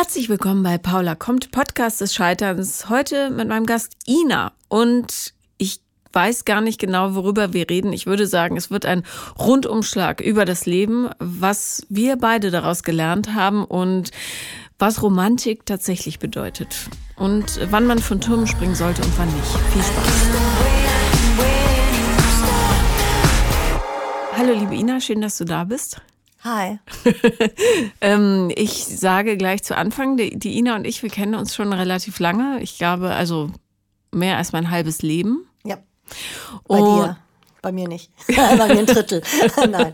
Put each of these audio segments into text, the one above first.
Herzlich willkommen bei Paula kommt, Podcast des Scheiterns. Heute mit meinem Gast Ina. Und ich weiß gar nicht genau, worüber wir reden. Ich würde sagen, es wird ein Rundumschlag über das Leben, was wir beide daraus gelernt haben und was Romantik tatsächlich bedeutet. Und wann man von Turmen springen sollte und wann nicht. Viel Spaß. Hallo liebe Ina, schön, dass du da bist. Hi. ähm, ich sage gleich zu Anfang, die, die, Ina und ich, wir kennen uns schon relativ lange. Ich glaube, also mehr als mein halbes Leben. Ja. Bei und dir. Bei mir nicht. Bei mir ein Drittel. Nein.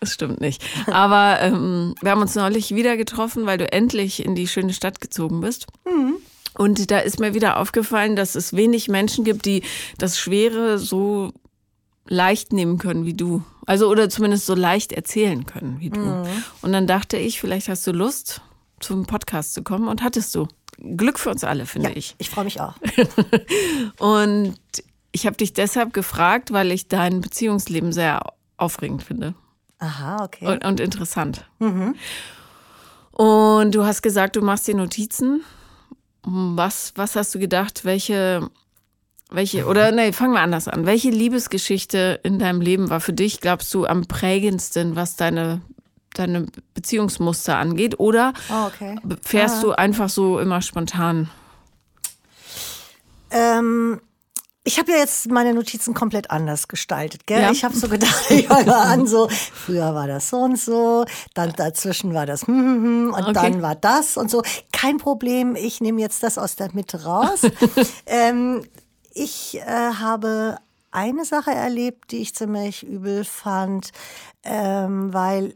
das stimmt nicht. Aber ähm, wir haben uns neulich wieder getroffen, weil du endlich in die schöne Stadt gezogen bist. Mhm. Und da ist mir wieder aufgefallen, dass es wenig Menschen gibt, die das Schwere so leicht nehmen können wie du. Also oder zumindest so leicht erzählen können wie du. Mhm. Und dann dachte ich, vielleicht hast du Lust, zum Podcast zu kommen und hattest du. Glück für uns alle, finde ja, ich. Ich freue mich auch. und ich habe dich deshalb gefragt, weil ich dein Beziehungsleben sehr aufregend finde. Aha, okay. Und, und interessant. Mhm. Und du hast gesagt, du machst dir Notizen. Was, was hast du gedacht? Welche welche, oder nee, fangen wir anders an. Welche Liebesgeschichte in deinem Leben war für dich, glaubst du, am prägendsten, was deine, deine Beziehungsmuster angeht? Oder oh, okay. fährst ah. du einfach so immer spontan? Ähm, ich habe ja jetzt meine Notizen komplett anders gestaltet. Gell? Ja. Ich habe so gedacht, ich fange an, so, früher war das so und so, dann dazwischen war das hm, hm, hm, und okay. dann war das und so. Kein Problem, ich nehme jetzt das aus der Mitte raus. ähm, ich äh, habe eine Sache erlebt, die ich ziemlich übel fand, ähm, weil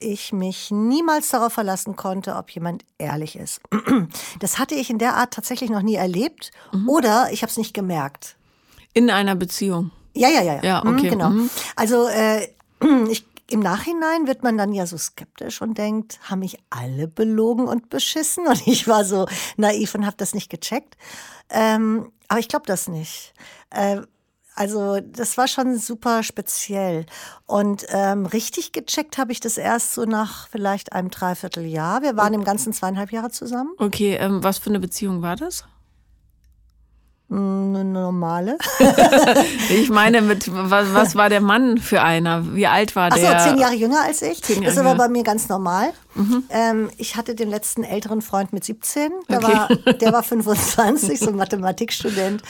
ich mich niemals darauf verlassen konnte, ob jemand ehrlich ist. Das hatte ich in der Art tatsächlich noch nie erlebt mhm. oder ich habe es nicht gemerkt. In einer Beziehung? Ja, ja, ja. ja. ja okay. Mhm, genau. Mhm. Also äh, ich im Nachhinein wird man dann ja so skeptisch und denkt, haben mich alle belogen und beschissen? Und ich war so naiv und habe das nicht gecheckt. Ähm, aber ich glaube das nicht. Äh, also das war schon super speziell. Und ähm, richtig gecheckt habe ich das erst so nach vielleicht einem Dreivierteljahr. Wir waren im Ganzen zweieinhalb Jahre zusammen. Okay, ähm, was für eine Beziehung war das? Eine normale. ich meine, mit was, was, war der Mann für einer? Wie alt war der? Achso, zehn Jahre jünger als ich. Jahre das war bei mir ganz normal. Mhm. Ähm, ich hatte den letzten älteren Freund mit 17. Der, okay. war, der war 25, so ein Mathematikstudent.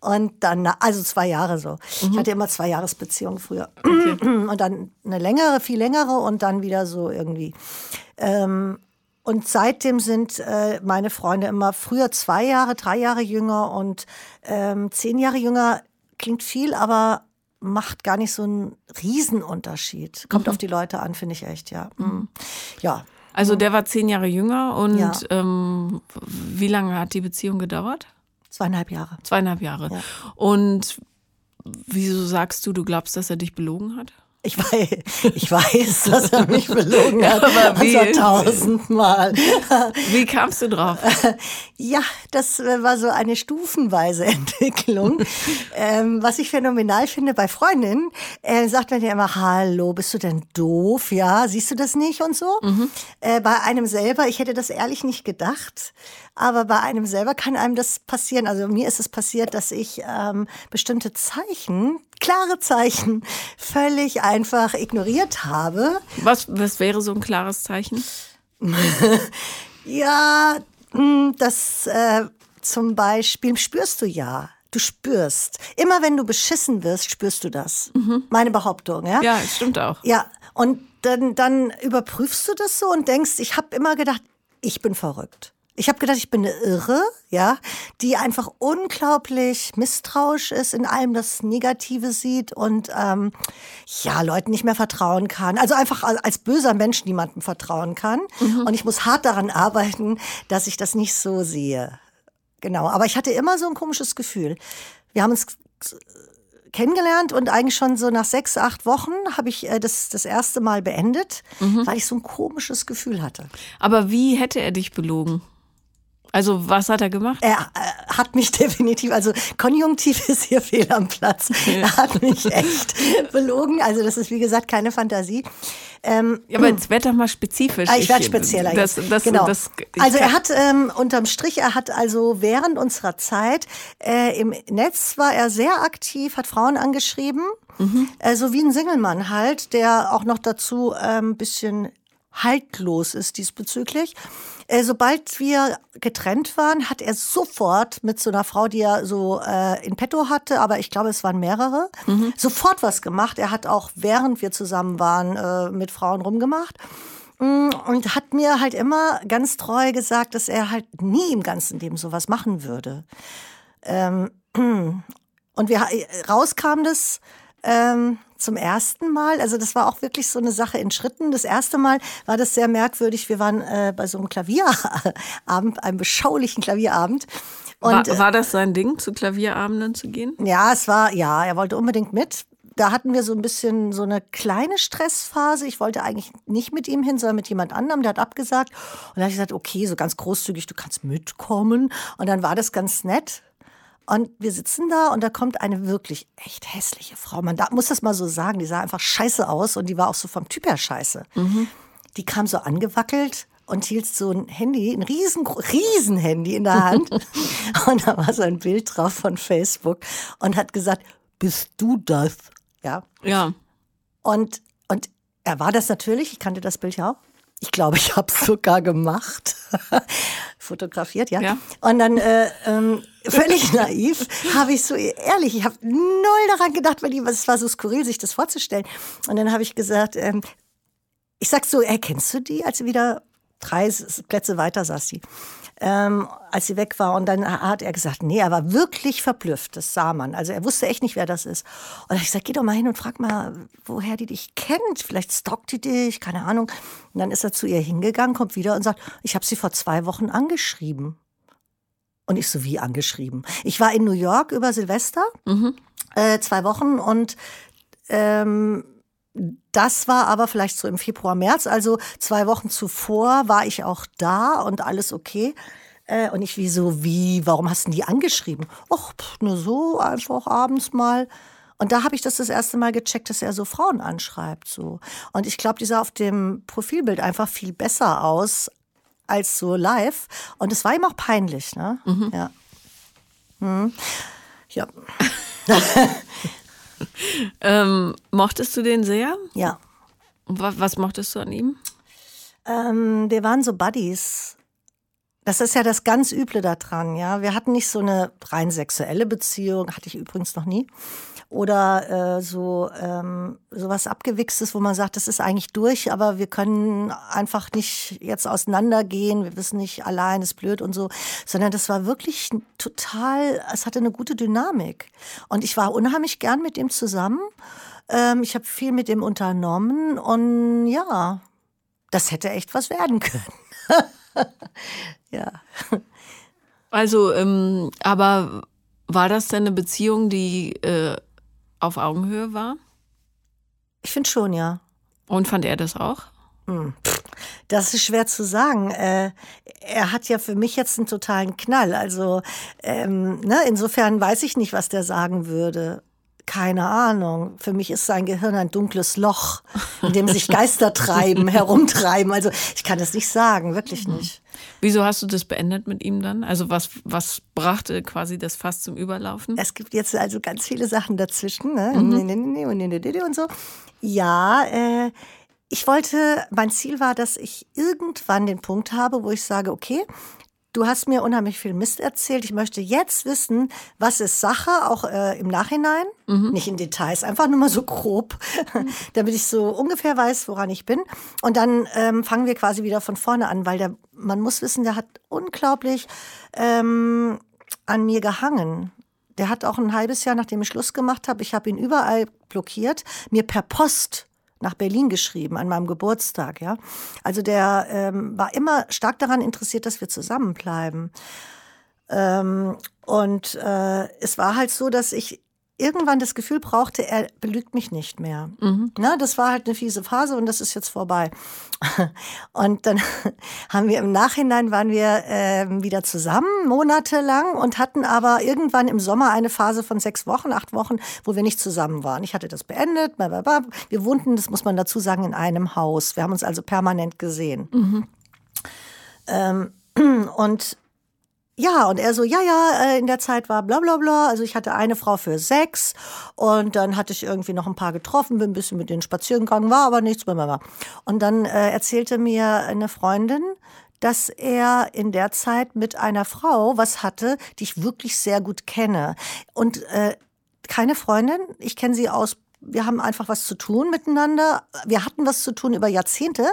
Und dann, also zwei Jahre so. Mhm. Ich hatte immer zwei Jahresbeziehungen früher. Okay. Und dann eine längere, viel längere und dann wieder so irgendwie. Ähm, und seitdem sind äh, meine Freunde immer früher zwei Jahre, drei Jahre jünger und ähm, zehn Jahre jünger. Klingt viel, aber macht gar nicht so einen Riesenunterschied. Kommt mhm. auf die Leute an, finde ich echt, ja. Mhm. Ja. Also der war zehn Jahre jünger und ja. ähm, wie lange hat die Beziehung gedauert? Zweieinhalb Jahre. Zweieinhalb Jahre. Ja. Und wieso sagst du, du glaubst, dass er dich belogen hat? Ich weiß, ich weiß, dass er mich belogen hat. Aber wie? Also tausendmal. Wie kamst du drauf? Ja, das war so eine stufenweise Entwicklung. ähm, was ich phänomenal finde bei Freundinnen, äh, sagt man ja immer, hallo, bist du denn doof? Ja, siehst du das nicht und so? Mhm. Äh, bei einem selber, ich hätte das ehrlich nicht gedacht, aber bei einem selber kann einem das passieren. Also mir ist es passiert, dass ich ähm, bestimmte Zeichen klare Zeichen völlig einfach ignoriert habe. Was, was wäre so ein klares Zeichen? ja, hm, das äh, zum Beispiel spürst du ja. Du spürst. Immer wenn du beschissen wirst, spürst du das. Mhm. Meine Behauptung, ja? Ja, stimmt auch. Ja, und dann, dann überprüfst du das so und denkst, ich habe immer gedacht, ich bin verrückt. Ich habe gedacht, ich bin eine Irre, ja, die einfach unglaublich misstrauisch ist, in allem das Negative sieht und ähm, ja, Leuten nicht mehr vertrauen kann. Also einfach als böser Mensch niemandem vertrauen kann. Mhm. Und ich muss hart daran arbeiten, dass ich das nicht so sehe. Genau. Aber ich hatte immer so ein komisches Gefühl. Wir haben uns kennengelernt und eigentlich schon so nach sechs, acht Wochen habe ich äh, das das erste Mal beendet, mhm. weil ich so ein komisches Gefühl hatte. Aber wie hätte er dich belogen? Also was hat er gemacht? Er äh, hat mich definitiv, also Konjunktiv ist hier fehl am Platz. Er hat mich echt belogen. Also das ist wie gesagt keine Fantasie. Ähm, ja, aber jetzt werd doch mal spezifisch. Ah, ich werde spezieller. Das, das, genau. Das, also er hat ähm, unterm Strich, er hat also während unserer Zeit äh, im Netz war er sehr aktiv, hat Frauen angeschrieben, mhm. äh, so wie ein Singelmann halt, der auch noch dazu ein ähm, bisschen haltlos ist diesbezüglich. Äh, sobald wir getrennt waren, hat er sofort mit so einer Frau, die er so äh, in petto hatte, aber ich glaube, es waren mehrere, mhm. sofort was gemacht. Er hat auch, während wir zusammen waren, äh, mit Frauen rumgemacht mm, und hat mir halt immer ganz treu gesagt, dass er halt nie im ganzen Leben sowas machen würde. Ähm, und wir rauskam das ähm, zum ersten Mal. Also das war auch wirklich so eine Sache in Schritten. Das erste Mal war das sehr merkwürdig. Wir waren äh, bei so einem Klavierabend, einem beschaulichen Klavierabend. Und, war, war das sein Ding, zu Klavierabenden zu gehen? Ja, es war, ja, er wollte unbedingt mit. Da hatten wir so ein bisschen so eine kleine Stressphase. Ich wollte eigentlich nicht mit ihm hin, sondern mit jemand anderem. Der hat abgesagt. Und dann habe ich gesagt, okay, so ganz großzügig, du kannst mitkommen. Und dann war das ganz nett. Und wir sitzen da und da kommt eine wirklich echt hässliche Frau. Man da, muss das mal so sagen, die sah einfach scheiße aus und die war auch so vom Typ her scheiße. Mhm. Die kam so angewackelt und hielt so ein Handy, ein riesen, riesen Handy in der Hand. und da war so ein Bild drauf von Facebook und hat gesagt, bist du das? Ja. Ja. Und, und er war das natürlich, ich kannte das Bild ja auch. Ich glaube, ich habe es sogar gemacht. Fotografiert, ja. ja. Und dann äh, ähm, völlig naiv habe ich so, ehrlich, ich habe null daran gedacht, weil es war so skurril, sich das vorzustellen. Und dann habe ich gesagt, ähm, ich sag so, erkennst du die, als sie wieder drei Plätze weiter saß sie ähm, als sie weg war. Und dann hat er gesagt, nee, er war wirklich verblüfft. Das sah man. Also er wusste echt nicht, wer das ist. Und da habe ich gesagt, geh doch mal hin und frag mal, woher die dich kennt. Vielleicht stalkt die dich, keine Ahnung. Und dann ist er zu ihr hingegangen, kommt wieder und sagt, ich habe sie vor zwei Wochen angeschrieben. Und ich so, wie angeschrieben? Ich war in New York über Silvester, mhm. äh, zwei Wochen und ähm, das war aber vielleicht so im Februar, März, also zwei Wochen zuvor war ich auch da und alles okay. Äh, und ich wie so, wie, warum hast du die angeschrieben? Och, nur so, einfach abends mal. Und da habe ich das das erste Mal gecheckt, dass er so Frauen anschreibt. So. Und ich glaube, die sah auf dem Profilbild einfach viel besser aus als so live. Und es war ihm auch peinlich, ne? Mhm. Ja. Hm. Ja. ähm, mochtest du den sehr? Ja. Was, was mochtest du an ihm? Ähm, wir waren so Buddies. Das ist ja das ganz Üble daran, ja. Wir hatten nicht so eine rein sexuelle Beziehung, hatte ich übrigens noch nie oder äh, so ähm, sowas abgewichstes, wo man sagt, das ist eigentlich durch, aber wir können einfach nicht jetzt auseinandergehen, wir wissen nicht, allein ist blöd und so, sondern das war wirklich total, es hatte eine gute Dynamik und ich war unheimlich gern mit ihm zusammen. Ähm, ich habe viel mit ihm unternommen und ja, das hätte echt was werden können. ja. Also, ähm, aber war das denn eine Beziehung, die äh, auf Augenhöhe war? Ich finde schon, ja. Und fand er das auch? Hm. Das ist schwer zu sagen. Äh, er hat ja für mich jetzt einen totalen Knall. Also ähm, ne, insofern weiß ich nicht, was der sagen würde. Keine Ahnung. Für mich ist sein Gehirn ein dunkles Loch, in dem sich Geister treiben, herumtreiben. Also ich kann das nicht sagen, wirklich mhm. nicht. Wieso hast du das beendet mit ihm dann? Also was, was brachte quasi das Fass zum Überlaufen? Es gibt jetzt also ganz viele Sachen dazwischen, ne? Mhm. und so. Ja, äh, ich wollte, mein Ziel war, dass ich irgendwann den Punkt habe, wo ich sage, okay, Du hast mir unheimlich viel Mist erzählt. Ich möchte jetzt wissen, was ist Sache, auch äh, im Nachhinein, mhm. nicht in Details, einfach nur mal so grob, mhm. damit ich so ungefähr weiß, woran ich bin. Und dann ähm, fangen wir quasi wieder von vorne an, weil der, man muss wissen, der hat unglaublich ähm, an mir gehangen. Der hat auch ein halbes Jahr, nachdem ich Schluss gemacht habe, ich habe ihn überall blockiert, mir per Post nach Berlin geschrieben an meinem Geburtstag. Ja, also der ähm, war immer stark daran interessiert, dass wir zusammenbleiben. Ähm, und äh, es war halt so, dass ich irgendwann das Gefühl brauchte, er belügt mich nicht mehr. Mhm. Na, das war halt eine fiese Phase und das ist jetzt vorbei. Und dann haben wir im Nachhinein waren wir äh, wieder zusammen monatelang und hatten aber irgendwann im Sommer eine Phase von sechs Wochen, acht Wochen, wo wir nicht zusammen waren. Ich hatte das beendet. Wir wohnten, das muss man dazu sagen, in einem Haus. Wir haben uns also permanent gesehen. Mhm. Ähm, und ja, und er so, ja, ja, äh, in der Zeit war bla bla bla. Also ich hatte eine Frau für sechs und dann hatte ich irgendwie noch ein paar getroffen, bin ein bisschen mit denen spazieren gegangen, war aber nichts. Blablabla. Und dann äh, erzählte mir eine Freundin, dass er in der Zeit mit einer Frau was hatte, die ich wirklich sehr gut kenne. Und äh, keine Freundin, ich kenne sie aus, wir haben einfach was zu tun miteinander. Wir hatten was zu tun über Jahrzehnte.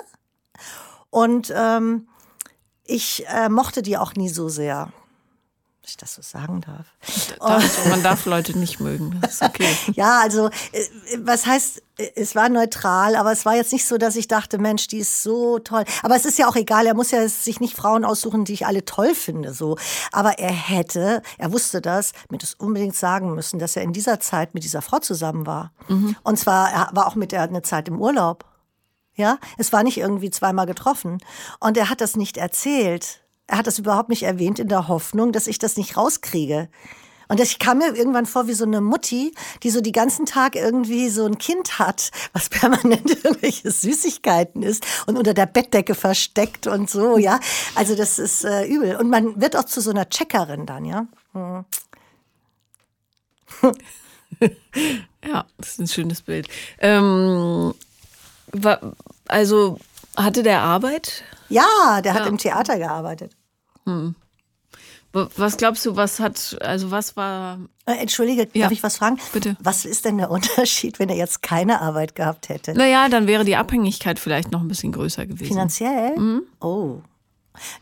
Und ähm, ich äh, mochte die auch nie so sehr. Wenn ich das so sagen darf. darf man darf Leute nicht mögen. Okay. ja, also äh, was heißt, es war neutral, aber es war jetzt nicht so, dass ich dachte, Mensch, die ist so toll. Aber es ist ja auch egal, er muss ja sich nicht Frauen aussuchen, die ich alle toll finde. So. Aber er hätte, er wusste das, mir das unbedingt sagen müssen, dass er in dieser Zeit mit dieser Frau zusammen war. Mhm. Und zwar, er war auch mit der eine Zeit im Urlaub. Ja, es war nicht irgendwie zweimal getroffen. Und er hat das nicht erzählt. Er hat das überhaupt nicht erwähnt in der Hoffnung, dass ich das nicht rauskriege. Und ich kam mir irgendwann vor wie so eine Mutti, die so die ganzen Tag irgendwie so ein Kind hat, was permanent irgendwelche Süßigkeiten ist und unter der Bettdecke versteckt und so, ja. Also das ist äh, übel. Und man wird auch zu so einer Checkerin dann, ja. Hm. ja, das ist ein schönes Bild. Ähm, also hatte der Arbeit? Ja, der hat im Theater gearbeitet. Hm. Was glaubst du, was hat, also was war. Äh, Entschuldige, ja. darf ich was fragen? Bitte. Was ist denn der Unterschied, wenn er jetzt keine Arbeit gehabt hätte? Naja, dann wäre die Abhängigkeit vielleicht noch ein bisschen größer gewesen. Finanziell? Mhm. Oh.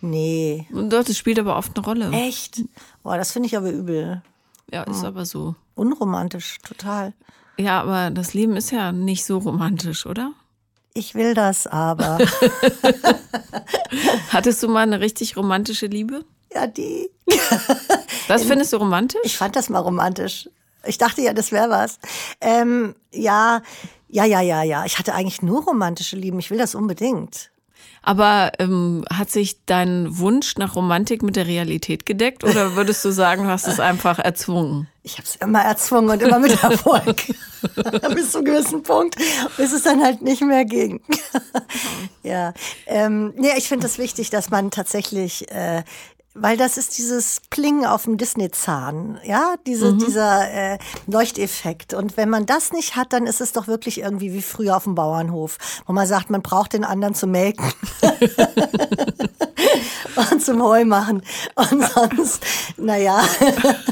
Nee. Und das spielt aber oft eine Rolle. Echt? Boah, das finde ich aber übel. Ja, ist mhm. aber so. Unromantisch, total. Ja, aber das Leben ist ja nicht so romantisch, oder? Ich will das aber. Hattest du mal eine richtig romantische Liebe? Ja, die. Das findest du romantisch? Ich fand das mal romantisch. Ich dachte ja, das wäre was. Ähm, ja, ja, ja, ja, ja. Ich hatte eigentlich nur romantische Lieben. Ich will das unbedingt. Aber ähm, hat sich dein Wunsch nach Romantik mit der Realität gedeckt oder würdest du sagen, du hast es einfach erzwungen? Ich habe es immer erzwungen und immer mit Erfolg. Bis zu einem gewissen Punkt, bis es dann halt nicht mehr ging. ja, ähm, nee, ich finde es das wichtig, dass man tatsächlich äh, weil das ist dieses Pling auf dem Disney-Zahn, ja, Diese, mhm. dieser äh, Leuchteffekt. Und wenn man das nicht hat, dann ist es doch wirklich irgendwie wie früher auf dem Bauernhof, wo man sagt, man braucht den anderen zu melken und zum Heu machen. Und sonst, naja.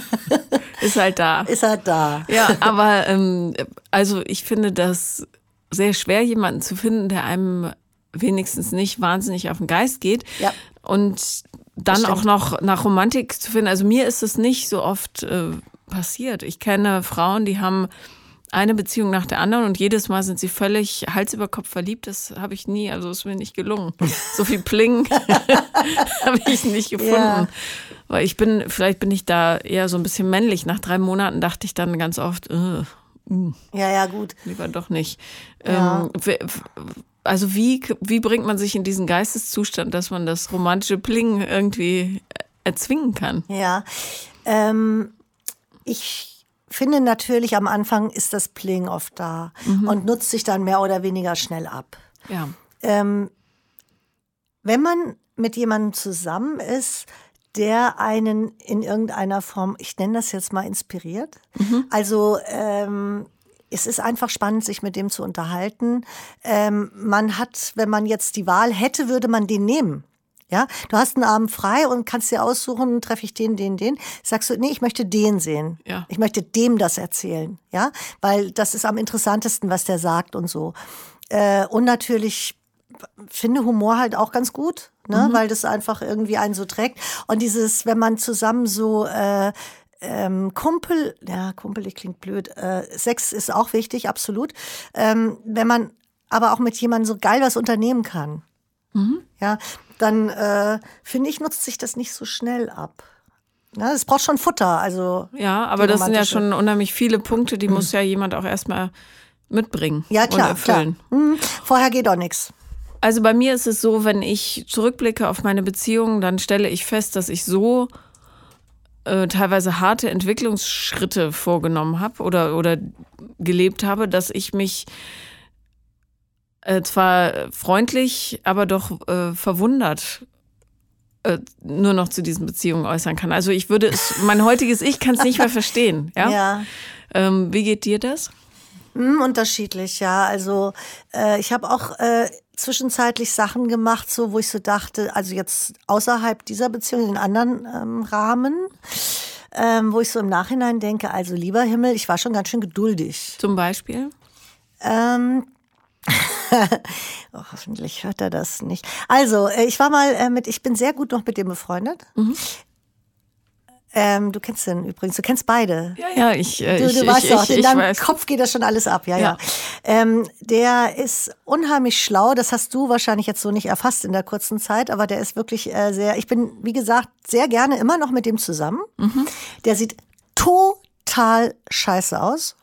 ist halt da. Ist halt da. Ja, aber ähm, also ich finde das sehr schwer, jemanden zu finden, der einem wenigstens nicht wahnsinnig auf den Geist geht. Ja. Und dann auch noch nach Romantik zu finden. Also mir ist es nicht so oft äh, passiert. Ich kenne Frauen, die haben eine Beziehung nach der anderen und jedes Mal sind sie völlig Hals über Kopf verliebt. Das habe ich nie, also ist mir nicht gelungen. So viel Pling habe ich nicht gefunden. Ja. Weil ich bin, vielleicht bin ich da eher so ein bisschen männlich. Nach drei Monaten dachte ich dann ganz oft, äh, uh, ja, ja, gut. Lieber doch nicht. Ja. Ähm, also wie, wie bringt man sich in diesen Geisteszustand, dass man das romantische Pling irgendwie erzwingen kann? Ja, ähm, ich finde natürlich am Anfang ist das Pling oft da mhm. und nutzt sich dann mehr oder weniger schnell ab. Ja. Ähm, wenn man mit jemandem zusammen ist, der einen in irgendeiner Form, ich nenne das jetzt mal inspiriert. Mhm. Also ähm, es ist einfach spannend, sich mit dem zu unterhalten. Ähm, man hat, wenn man jetzt die Wahl hätte, würde man den nehmen. Ja, du hast einen Abend frei und kannst dir aussuchen, treffe ich den, den, den. Sagst du, nee, ich möchte den sehen. Ja. Ich möchte dem das erzählen. Ja, weil das ist am interessantesten, was der sagt und so. Äh, und natürlich finde Humor halt auch ganz gut, ne, mhm. weil das einfach irgendwie einen so trägt. Und dieses, wenn man zusammen so äh, ähm, Kumpel, ja, kumpelig klingt blöd. Äh, Sex ist auch wichtig, absolut. Ähm, wenn man aber auch mit jemandem so geil was unternehmen kann, mhm. ja, dann äh, finde ich, nutzt sich das nicht so schnell ab. Ja, es braucht schon Futter. Also ja, aber das sind ja schon unheimlich viele Punkte, die muss ja jemand auch erstmal mitbringen ja, klar, und erfüllen. Klar. Mhm. Vorher geht auch nichts. Also bei mir ist es so, wenn ich zurückblicke auf meine Beziehung, dann stelle ich fest, dass ich so äh, teilweise harte Entwicklungsschritte vorgenommen habe oder, oder gelebt habe, dass ich mich äh, zwar freundlich, aber doch äh, verwundert äh, nur noch zu diesen Beziehungen äußern kann. Also ich würde es, mein heutiges Ich kann es nicht mehr verstehen. Ja. ja. Ähm, wie geht dir das? Mm, unterschiedlich, ja. Also äh, ich habe auch äh, zwischenzeitlich Sachen gemacht, so wo ich so dachte, also jetzt außerhalb dieser Beziehung in anderen ähm, Rahmen. Ähm, wo ich so im Nachhinein denke, also lieber Himmel, ich war schon ganz schön geduldig. Zum Beispiel? Ähm, oh, hoffentlich hört er das nicht. Also, äh, ich war mal äh, mit, ich bin sehr gut noch mit dem befreundet. Mhm. Ähm, du kennst den übrigens, du kennst beide. Ja, ja, ich, äh, du, du ich, weißt ich, auch, ich, in deinem Kopf geht das schon alles ab, ja, ja. ja. Ähm, der ist unheimlich schlau, das hast du wahrscheinlich jetzt so nicht erfasst in der kurzen Zeit, aber der ist wirklich äh, sehr, ich bin, wie gesagt, sehr gerne immer noch mit dem zusammen. Mhm. Der sieht total scheiße aus.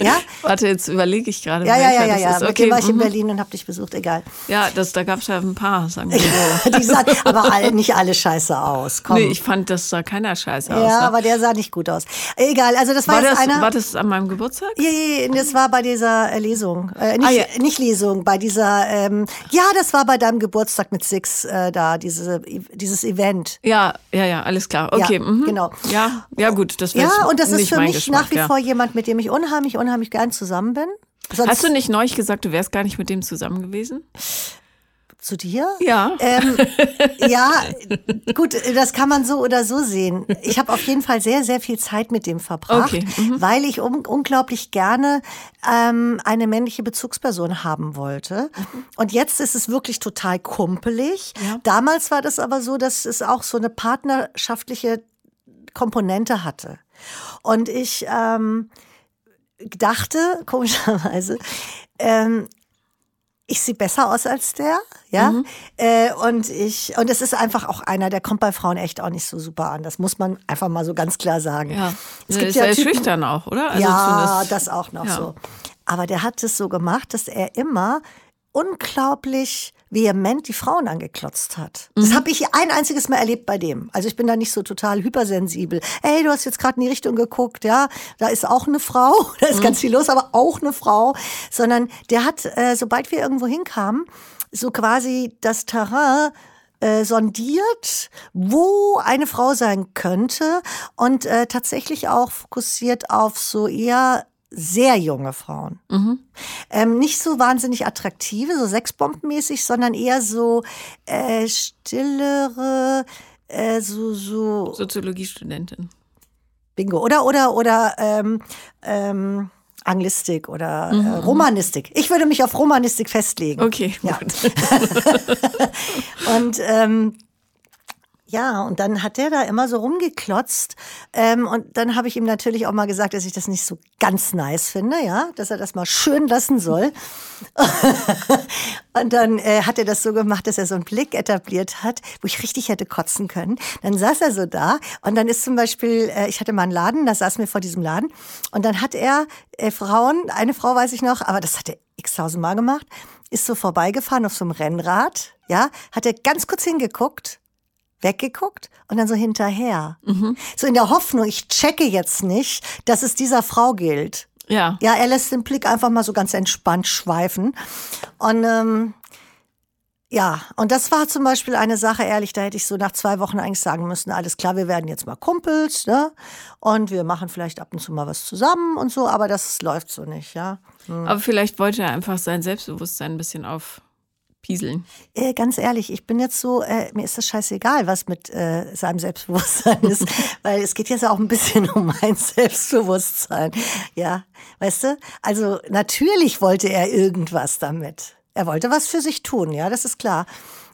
Ja? Warte, jetzt überlege ich gerade. Ja, ja, ja, ja, ja. Mit okay. war ich in mhm. Berlin und habe dich besucht, egal. Ja, das, da gab es ja ein paar, sagen wir so. Die sahen aber alle, nicht alle scheiße aus. Komm. Nee, ich fand, das sah keiner scheiße aus. Ja, aber der sah nicht gut aus. Egal, also das war, war jetzt das, einer. War das an meinem Geburtstag? Ja, ja, das war bei dieser äh, Lesung. Äh, nicht, ah, ja. nicht Lesung, bei dieser, ähm, ja, das war bei deinem Geburtstag mit Six äh, da, diese, dieses Event. Ja, ja, ja, alles klar. Okay, ja, mhm. genau. Ja, ja, gut, das Ja, und das ist für mich nach wie vor jemand, mit dem ich unheimlich, unheimlich gern zusammen zusammen bin. Sonst Hast du nicht neulich gesagt, du wärst gar nicht mit dem zusammen gewesen? Zu dir? Ja. Ähm, ja, gut, das kann man so oder so sehen. Ich habe auf jeden Fall sehr, sehr viel Zeit mit dem verbracht, okay. mhm. weil ich un unglaublich gerne ähm, eine männliche Bezugsperson haben wollte. Mhm. Und jetzt ist es wirklich total kumpelig. Ja. Damals war das aber so, dass es auch so eine partnerschaftliche Komponente hatte. Und ich ähm, dachte, komischerweise, ähm, ich sehe besser aus als der, ja. Mhm. Äh, und ich, und es ist einfach auch einer, der kommt bei Frauen echt auch nicht so super an. Das muss man einfach mal so ganz klar sagen. Ja, es gibt ist ja Typen, schüchtern auch, oder? Also ja, das auch noch ja. so. Aber der hat es so gemacht, dass er immer unglaublich vehement die Frauen angeklotzt hat. Mhm. Das habe ich ein einziges Mal erlebt bei dem. Also ich bin da nicht so total hypersensibel. Ey, du hast jetzt gerade in die Richtung geguckt, ja, da ist auch eine Frau, da ist mhm. ganz viel los, aber auch eine Frau. Sondern der hat, äh, sobald wir irgendwo hinkamen, so quasi das Terrain äh, sondiert, wo eine Frau sein könnte und äh, tatsächlich auch fokussiert auf so eher sehr junge Frauen. Mhm. Ähm, nicht so wahnsinnig attraktive, so sexbombenmäßig, sondern eher so äh, stillere, äh, so, so. Soziologiestudentin. Bingo. Oder, oder, oder, ähm, ähm, Anglistik oder äh, mhm. äh, Romanistik. Ich würde mich auf Romanistik festlegen. Okay, ja. Und ähm, ja, und dann hat der da immer so rumgeklotzt. Ähm, und dann habe ich ihm natürlich auch mal gesagt, dass ich das nicht so ganz nice finde, ja, dass er das mal schön lassen soll. und dann äh, hat er das so gemacht, dass er so einen Blick etabliert hat, wo ich richtig hätte kotzen können. Dann saß er so da und dann ist zum Beispiel, äh, ich hatte mal einen Laden, da saß mir vor diesem Laden und dann hat er äh, Frauen, eine Frau weiß ich noch, aber das hat er x-tausend Mal gemacht, ist so vorbeigefahren auf so einem Rennrad, ja, hat er ganz kurz hingeguckt weggeguckt und dann so hinterher. Mhm. So in der Hoffnung, ich checke jetzt nicht, dass es dieser Frau gilt. Ja. Ja, er lässt den Blick einfach mal so ganz entspannt schweifen. Und ähm, ja, und das war zum Beispiel eine Sache, ehrlich, da hätte ich so nach zwei Wochen eigentlich sagen müssen, alles klar, wir werden jetzt mal Kumpels, ne? Und wir machen vielleicht ab und zu mal was zusammen und so, aber das läuft so nicht, ja. Hm. Aber vielleicht wollte er einfach sein Selbstbewusstsein ein bisschen auf pieseln? Äh, ganz ehrlich, ich bin jetzt so, äh, mir ist das scheißegal, was mit äh, seinem Selbstbewusstsein ist, weil es geht jetzt auch ein bisschen um mein Selbstbewusstsein. Ja, weißt du? Also natürlich wollte er irgendwas damit. Er wollte was für sich tun, ja, das ist klar.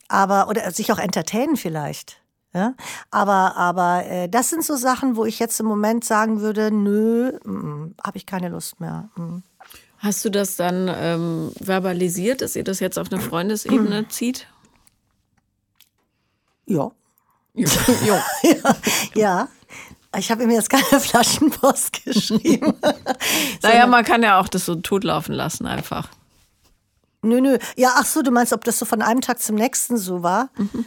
Aber, oder sich auch entertainen vielleicht. Ja, aber aber äh, das sind so Sachen, wo ich jetzt im Moment sagen würde, nö, habe ich keine Lust mehr. Mm. Hast du das dann ähm, verbalisiert, dass ihr das jetzt auf eine Freundesebene zieht? Ja. Jung. ja, ja. Ich habe mir jetzt keine Flaschenpost geschrieben. naja, man kann ja auch das so totlaufen lassen einfach. Nö, nö. Ja, ach so, du meinst, ob das so von einem Tag zum nächsten so war? Mhm.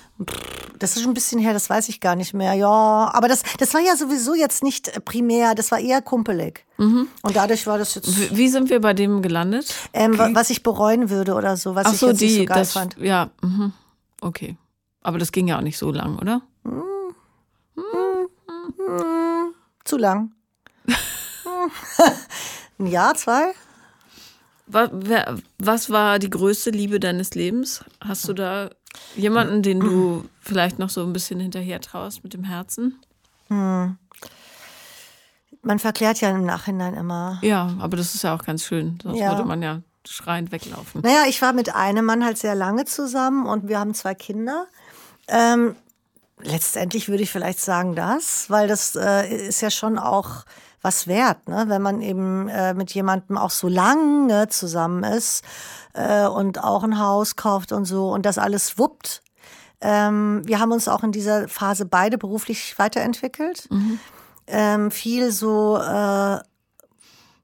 Das ist schon ein bisschen her, das weiß ich gar nicht mehr. Ja, aber das, das war ja sowieso jetzt nicht äh, primär, das war eher kumpelig. Mhm. Und dadurch war das jetzt. Wie, wie sind wir bei dem gelandet? Ähm, wa- was ich bereuen würde oder so, was Ach ich so, jetzt nicht die, so geil das, fand. ja, mhm. okay. Aber das ging ja auch nicht so lang, oder? Zu lang. ein Jahr, zwei? Was, war die größte Liebe deines Lebens? Hast du da jemanden, den du vielleicht noch so ein bisschen hinterher traust mit dem Herzen? Man verklärt ja im Nachhinein immer. Ja, aber das ist ja auch ganz schön. Sonst Ja. würde man ja schreiend weglaufen. Naja, ich war mit einem Mann halt sehr lange zusammen und wir haben zwei Kinder. Ähm, letztendlich würde ich vielleicht sagen das, weil das äh, ist ja schon auch was wert, ne? wenn man eben äh, mit jemandem auch so lange zusammen ist äh, und auch ein Haus kauft und so und das alles wuppt. Ähm, wir haben uns auch in dieser Phase beide beruflich weiterentwickelt. Ähm, viel so äh,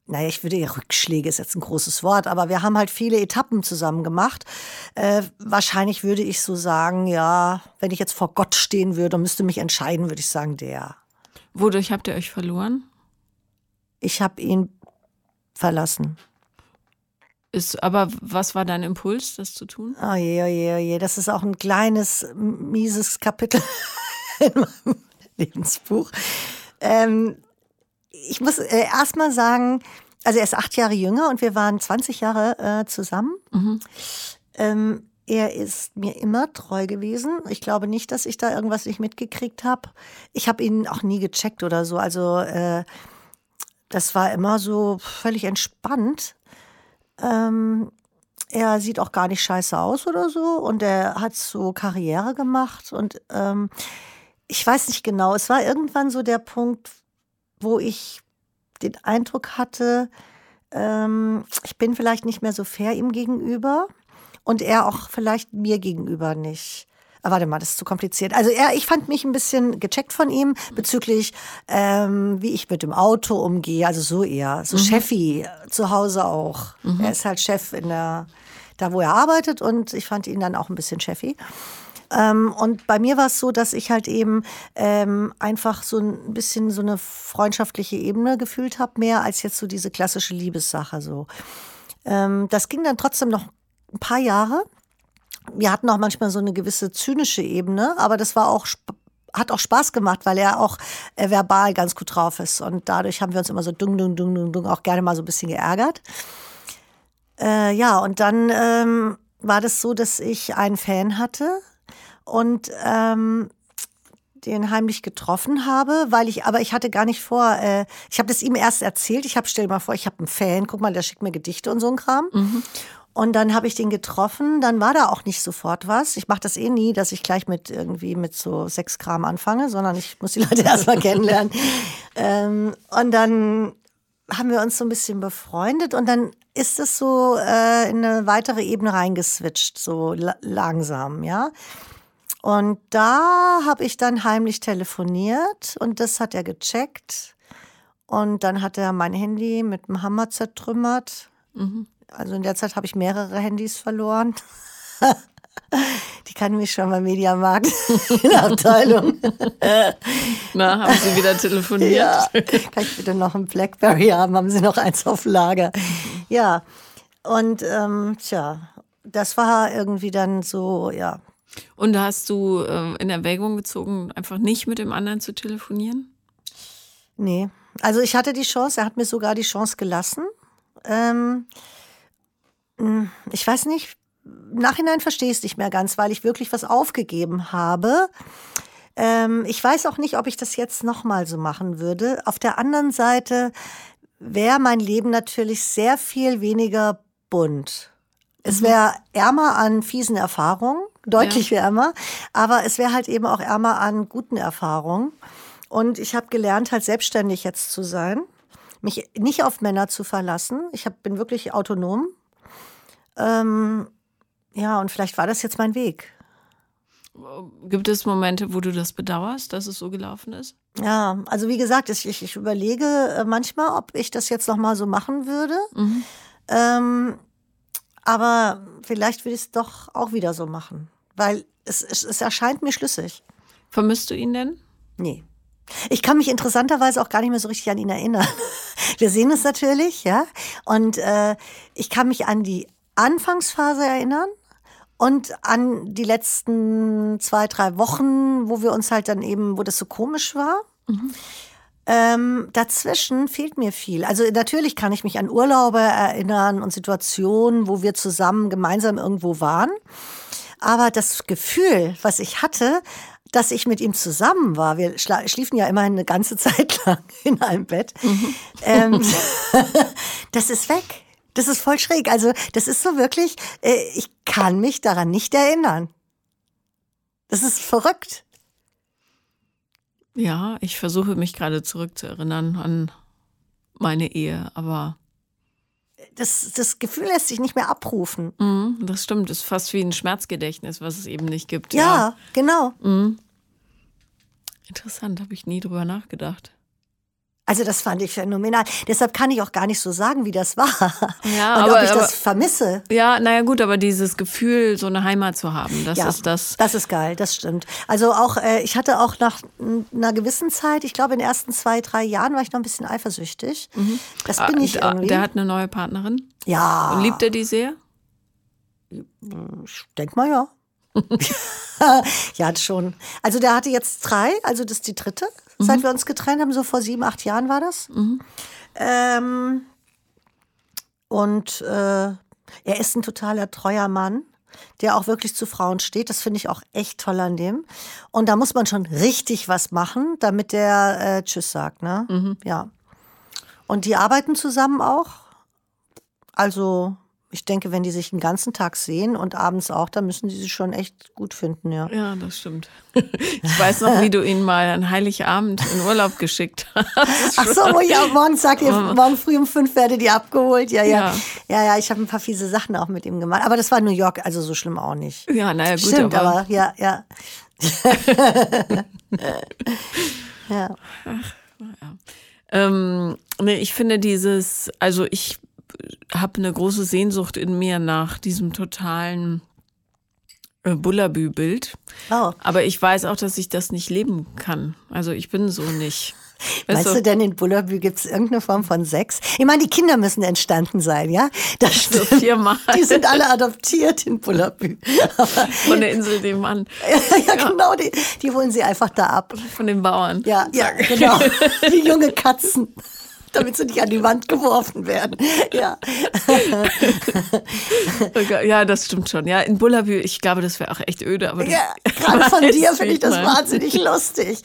naja, ich würde ja Rückschläge ist jetzt ein großes Wort, aber wir haben halt viele Etappen zusammen gemacht. Äh, wahrscheinlich würde ich so sagen, ja, wenn ich jetzt vor Gott stehen würde und müsste mich entscheiden, würde ich sagen, der. Wodurch habt ihr euch verloren? Ich habe ihn verlassen. Ist, aber was war dein Impuls, das zu tun? Oh je, oh je, oh je. Das ist auch ein kleines, mieses Kapitel in meinem Lebensbuch. Ähm, ich muss äh, erst mal sagen, also er ist acht Jahre jünger und wir waren 20 Jahre äh, zusammen. Ähm, er ist mir immer treu gewesen. Ich glaube nicht, dass ich da irgendwas nicht mitgekriegt habe. Ich habe ihn auch nie gecheckt oder so. Also äh, das war immer so völlig entspannt. Ähm, er sieht auch gar nicht scheiße aus oder so und er hat so Karriere gemacht und ähm, ich weiß nicht genau, es war irgendwann so der Punkt, wo ich den Eindruck hatte, ähm, ich bin vielleicht nicht mehr so fair ihm gegenüber und er auch vielleicht mir gegenüber nicht. Aber warte mal, das ist zu kompliziert. Also er, ich fand mich ein bisschen gecheckt von ihm bezüglich, ähm, wie ich mit dem Auto umgehe. Also so eher, so Chefi äh, zu Hause auch. Er ist halt Chef in der, da wo er arbeitet und ich fand ihn dann auch ein bisschen Chefi. Ähm, und bei mir war es so, dass ich halt eben ähm, einfach so ein bisschen so eine freundschaftliche Ebene gefühlt habe, mehr als jetzt so diese klassische Liebessache so. Ähm, das ging dann trotzdem noch ein paar Jahre. Wir hatten auch manchmal so eine gewisse zynische Ebene, aber das war auch hat auch Spaß gemacht, weil er auch äh, verbal ganz gut drauf ist und dadurch haben wir uns immer so dung dung dung dung dung auch gerne mal so ein bisschen geärgert. Äh, ja, und dann ähm, war das so, dass ich einen Fan hatte und ähm, den heimlich getroffen habe, weil ich, aber ich hatte gar nicht vor, äh, ich habe das ihm erst erzählt, ich habe, stell dir mal vor, ich habe einen Fan, guck mal, der schickt mir Gedichte und so ein Kram. Und dann habe ich den getroffen, dann war da auch nicht sofort was. Ich mache das eh nie, dass ich gleich mit irgendwie mit so sechs Kram anfange, sondern ich muss die Leute erstmal kennenlernen. Ähm, und dann haben wir uns so ein bisschen befreundet und dann ist es so äh, in eine weitere Ebene reingeswitcht, so la langsam, ja. Und da habe ich dann heimlich telefoniert und das hat er gecheckt. Und dann hat er mein Handy mit dem Hammer zertrümmert. Also in der Zeit habe ich mehrere Handys verloren. Die kann mich schon beim Mediamarkt in der Abteilung. Na, haben sie wieder telefoniert? Ja, kann ich bitte noch ein Blackberry haben? Haben Sie noch eins auf Lager? Ja, und ähm, tja, das war irgendwie dann so, ja. Und hast du ähm, in Erwägung gezogen, einfach nicht mit dem anderen zu telefonieren? Nee, also ich hatte die Chance, er hat mir sogar die Chance gelassen. Ähm, ich weiß nicht, im Nachhinein verstehe ich es nicht mehr ganz, weil ich wirklich was aufgegeben habe. Ähm, ich weiß auch nicht, ob ich das jetzt nochmal so machen würde. Auf der anderen Seite wäre mein Leben natürlich sehr viel weniger bunt. Es wäre ärmer an fiesen Erfahrungen, deutlich ärmer, aber es wäre halt eben auch ärmer an guten Erfahrungen. Und ich habe gelernt, halt selbstständig jetzt zu sein, mich nicht auf Männer zu verlassen. Ich hab, bin wirklich autonom. Ähm, ja, und vielleicht war das jetzt mein Weg. Gibt es Momente, wo du das bedauerst, dass es so gelaufen ist? Ja, also wie gesagt, ich, ich, überlege äh, manchmal, ob ich das jetzt nochmal so machen würde. Mhm. Ähm, aber vielleicht will ich es doch auch wieder so machen. Weil es, es, es erscheint mir schlüssig. Vermisst du ihn denn? Nee. Ich kann mich interessanterweise auch gar nicht mehr so richtig an ihn erinnern. Wir sehen es natürlich, ja. Und äh, ich kann mich an die Anfangsphase erinnern und an die letzten zwei, drei Wochen, wo wir uns halt dann eben, wo das so komisch war. Ähm, dazwischen fehlt mir viel. Also natürlich kann ich mich an Urlaube erinnern und Situationen, wo wir zusammen gemeinsam irgendwo waren. Aber das Gefühl, was ich hatte, dass ich mit ihm zusammen war, wir schliefen ja immer eine ganze Zeit lang in einem Bett, ähm, das ist weg. Das ist voll schräg. Also das ist so wirklich, äh, ich kann mich daran nicht erinnern. Das ist verrückt. Ja, ich versuche mich gerade zurückzuerinnern an meine Ehe, aber Das, das Gefühl lässt sich nicht mehr abrufen. mhm, das stimmt, ist fast wie ein Schmerzgedächtnis, was es eben nicht gibt. Ja, genau. Interessant, habe ich nie drüber nachgedacht. Also das fand ich phänomenal. Deshalb kann ich auch gar nicht so sagen, wie das war. Ja, Und aber- ob ich aber- das vermisse. Ja, naja gut, aber dieses Gefühl, so eine Heimat zu haben, das ja, ist das. Das ist geil, das stimmt. Also auch, äh, ich hatte auch nach einer gewissen Zeit, ich glaube in den ersten zwei, drei Jahren war ich noch ein bisschen eifersüchtig. Das bin Ah, ich der, irgendwie. der hat eine neue Partnerin. ja, Und liebt er die sehr? ich denk mal ja. ja, schon. Also der hatte jetzt drei, also das ist die dritte, seit wir uns getrennt haben, so vor sieben, acht Jahren war das. Ähm, und äh, er ist ein totaler treuer Mann, der auch wirklich zu Frauen steht. Das finde ich auch echt toll an dem. Und da muss man schon richtig was machen, damit der äh, Tschüss sagt, ne? Ja. Und die arbeiten zusammen auch. Also ich denke, wenn die sich den ganzen Tag sehen und abends auch, dann müssen die sich schon echt gut finden, ja. Ja, das stimmt. Ich weiß noch, wie du ihn mal an Heiligabend in Urlaub geschickt hast. Ach so, ja, morgen sagt ihr, morgen früh um fünf werdet ihr abgeholt. Ja, ja. Ja. Ja, ja, ich habe ein paar fiese Sachen auch mit ihm gemacht. Aber das war New York, also so schlimm auch nicht. Ja, naja, gut, Stimmt, aber, aber ja, ja. ja. Ähm, nee, ich finde dieses, also ich habe eine große Sehnsucht in mir nach diesem totalen äh, Bullabü-Bild. Oh. Aber ich weiß auch, dass ich das nicht leben kann. Also ich bin so nicht. Weißt Weißt du denn, in Bullabü gibt es irgendeine Form von Sex? Ich meine, die Kinder müssen entstanden sein, ja? Das stimmt. viermal. Die sind alle adoptiert in Bullabü. von der Insel dem Mann, ja, genau, die, die holen sie einfach da ab. von den Bauern. Ja, ja, genau. Wie junge Katzen. Damit sie nicht an die Wand geworfen werden. Ja. Ja, das stimmt schon. Ja, in Bullabü, ich glaube, das wäre auch echt öde. Aber ja gerade von dir finde ich das meine. wahnsinnig lustig.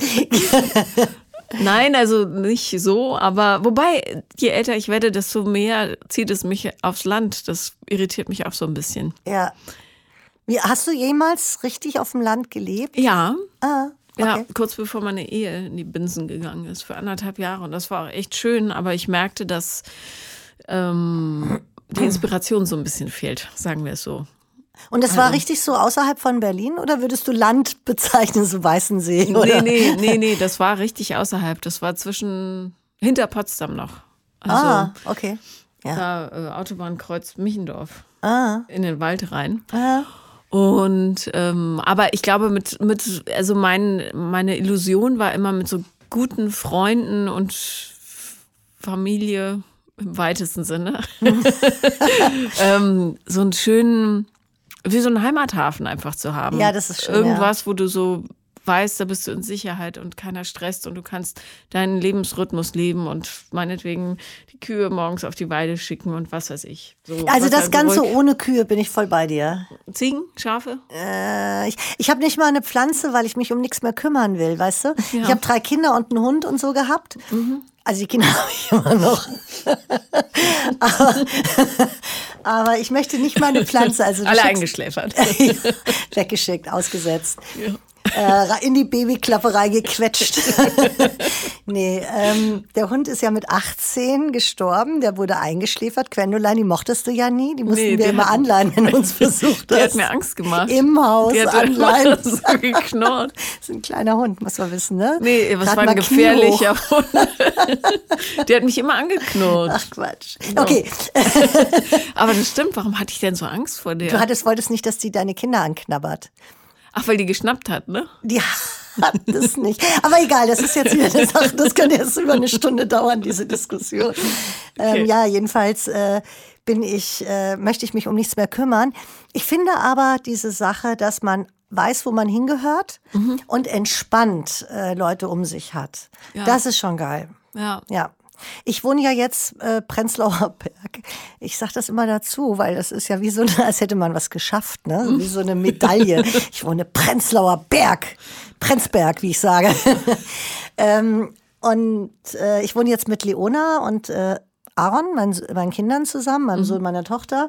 Nein, also nicht so, aber wobei, je älter ich werde, desto mehr zieht es mich aufs Land. Das irritiert mich auch so ein bisschen. Ja. Wie, hast du jemals richtig auf dem Land gelebt? Ja, Ah, ja, okay. kurz bevor meine Ehe in die Binsen gegangen ist, für anderthalb Jahre. Und das war auch echt schön, aber ich merkte, dass ähm, die Inspiration so ein bisschen fehlt, sagen wir es so. Und das war richtig so außerhalb von Berlin oder würdest du Land bezeichnen, so Weißensee? Nee, Oder? nee, nee, nee, das war richtig außerhalb. Das war zwischen, hinter Potsdam noch. Also Ah, okay. Ja. da äh, Autobahnkreuz Michendorf. Ah, in den Wald rein. ah. Und ähm, aber ich glaube, mit, mit also mein, meine Illusion war immer mit so guten Freunden und Familie im weitesten Sinne. ähm, so einen schönen, wie so einen Heimathafen einfach zu haben. Ja, das ist schön, Irgendwas, wo du so weißt, da bist du in Sicherheit und keiner stresst und du kannst deinen Lebensrhythmus leben und meinetwegen die Kühe morgens auf die Weide schicken und was weiß ich. So, Also das Ganze ruhig- ohne Kühe bin ich voll bei dir. Ziegen, Schafe? Äh, ich ich habe nicht mal eine Pflanze, weil ich mich um nichts mehr kümmern will, weißt du? Ja. Ich habe drei Kinder und einen Hund und so gehabt. Also die Kinder habe ich immer noch. aber, aber ich möchte nicht mal eine Pflanze. Also Alle eingeschläfert. Weggeschickt, ausgesetzt. Äh, in die Babyklappe reingequetscht. nee, ähm, der Hund ist ja mit 18 gestorben, der wurde eingeschläfert. Gwendoline, die mochtest du ja nie, die mussten nee, wir immer hat, anleihen, wenn uns besucht Der hat mir Angst gemacht. Im Haus die hat anleihen. so geknurrt. das ist ein kleiner Hund, muss man wissen, ne? Nee, was Grad war ein gefährlicher Hund. die hat mich immer angeknurrt. Ach Quatsch. Okay. Aber das stimmt, warum hatte ich denn so Angst vor der? Du hattest, wolltest nicht, dass die deine Kinder anknabbert. Ach, weil die geschnappt hat, ne? Die hat das nicht. Aber egal, das ist jetzt wieder eine Sache, das könnte jetzt über eine Stunde dauern, diese Diskussion. Ähm, okay. Ähm, ja, jedenfalls äh, bin ich, äh, möchte ich mich um nichts mehr kümmern. Ich finde aber diese Sache, dass man weiß, wo man hingehört mhm. und entspannt äh, Leute um sich hat. Ja. Das ist schon geil. Ja. Ja. Ich wohne ja jetzt äh, Prenzlauer Berg. Ich sage das immer dazu, weil das ist ja wie so, eine, als hätte man was geschafft, ne? wie so eine Medaille. Ich wohne Prenzlauer Berg, Prenzberg, wie ich sage. ähm, und äh, ich wohne jetzt mit Leona und äh, Aaron, mein, meinen Kindern zusammen, meinem mhm. Sohn, meiner Tochter.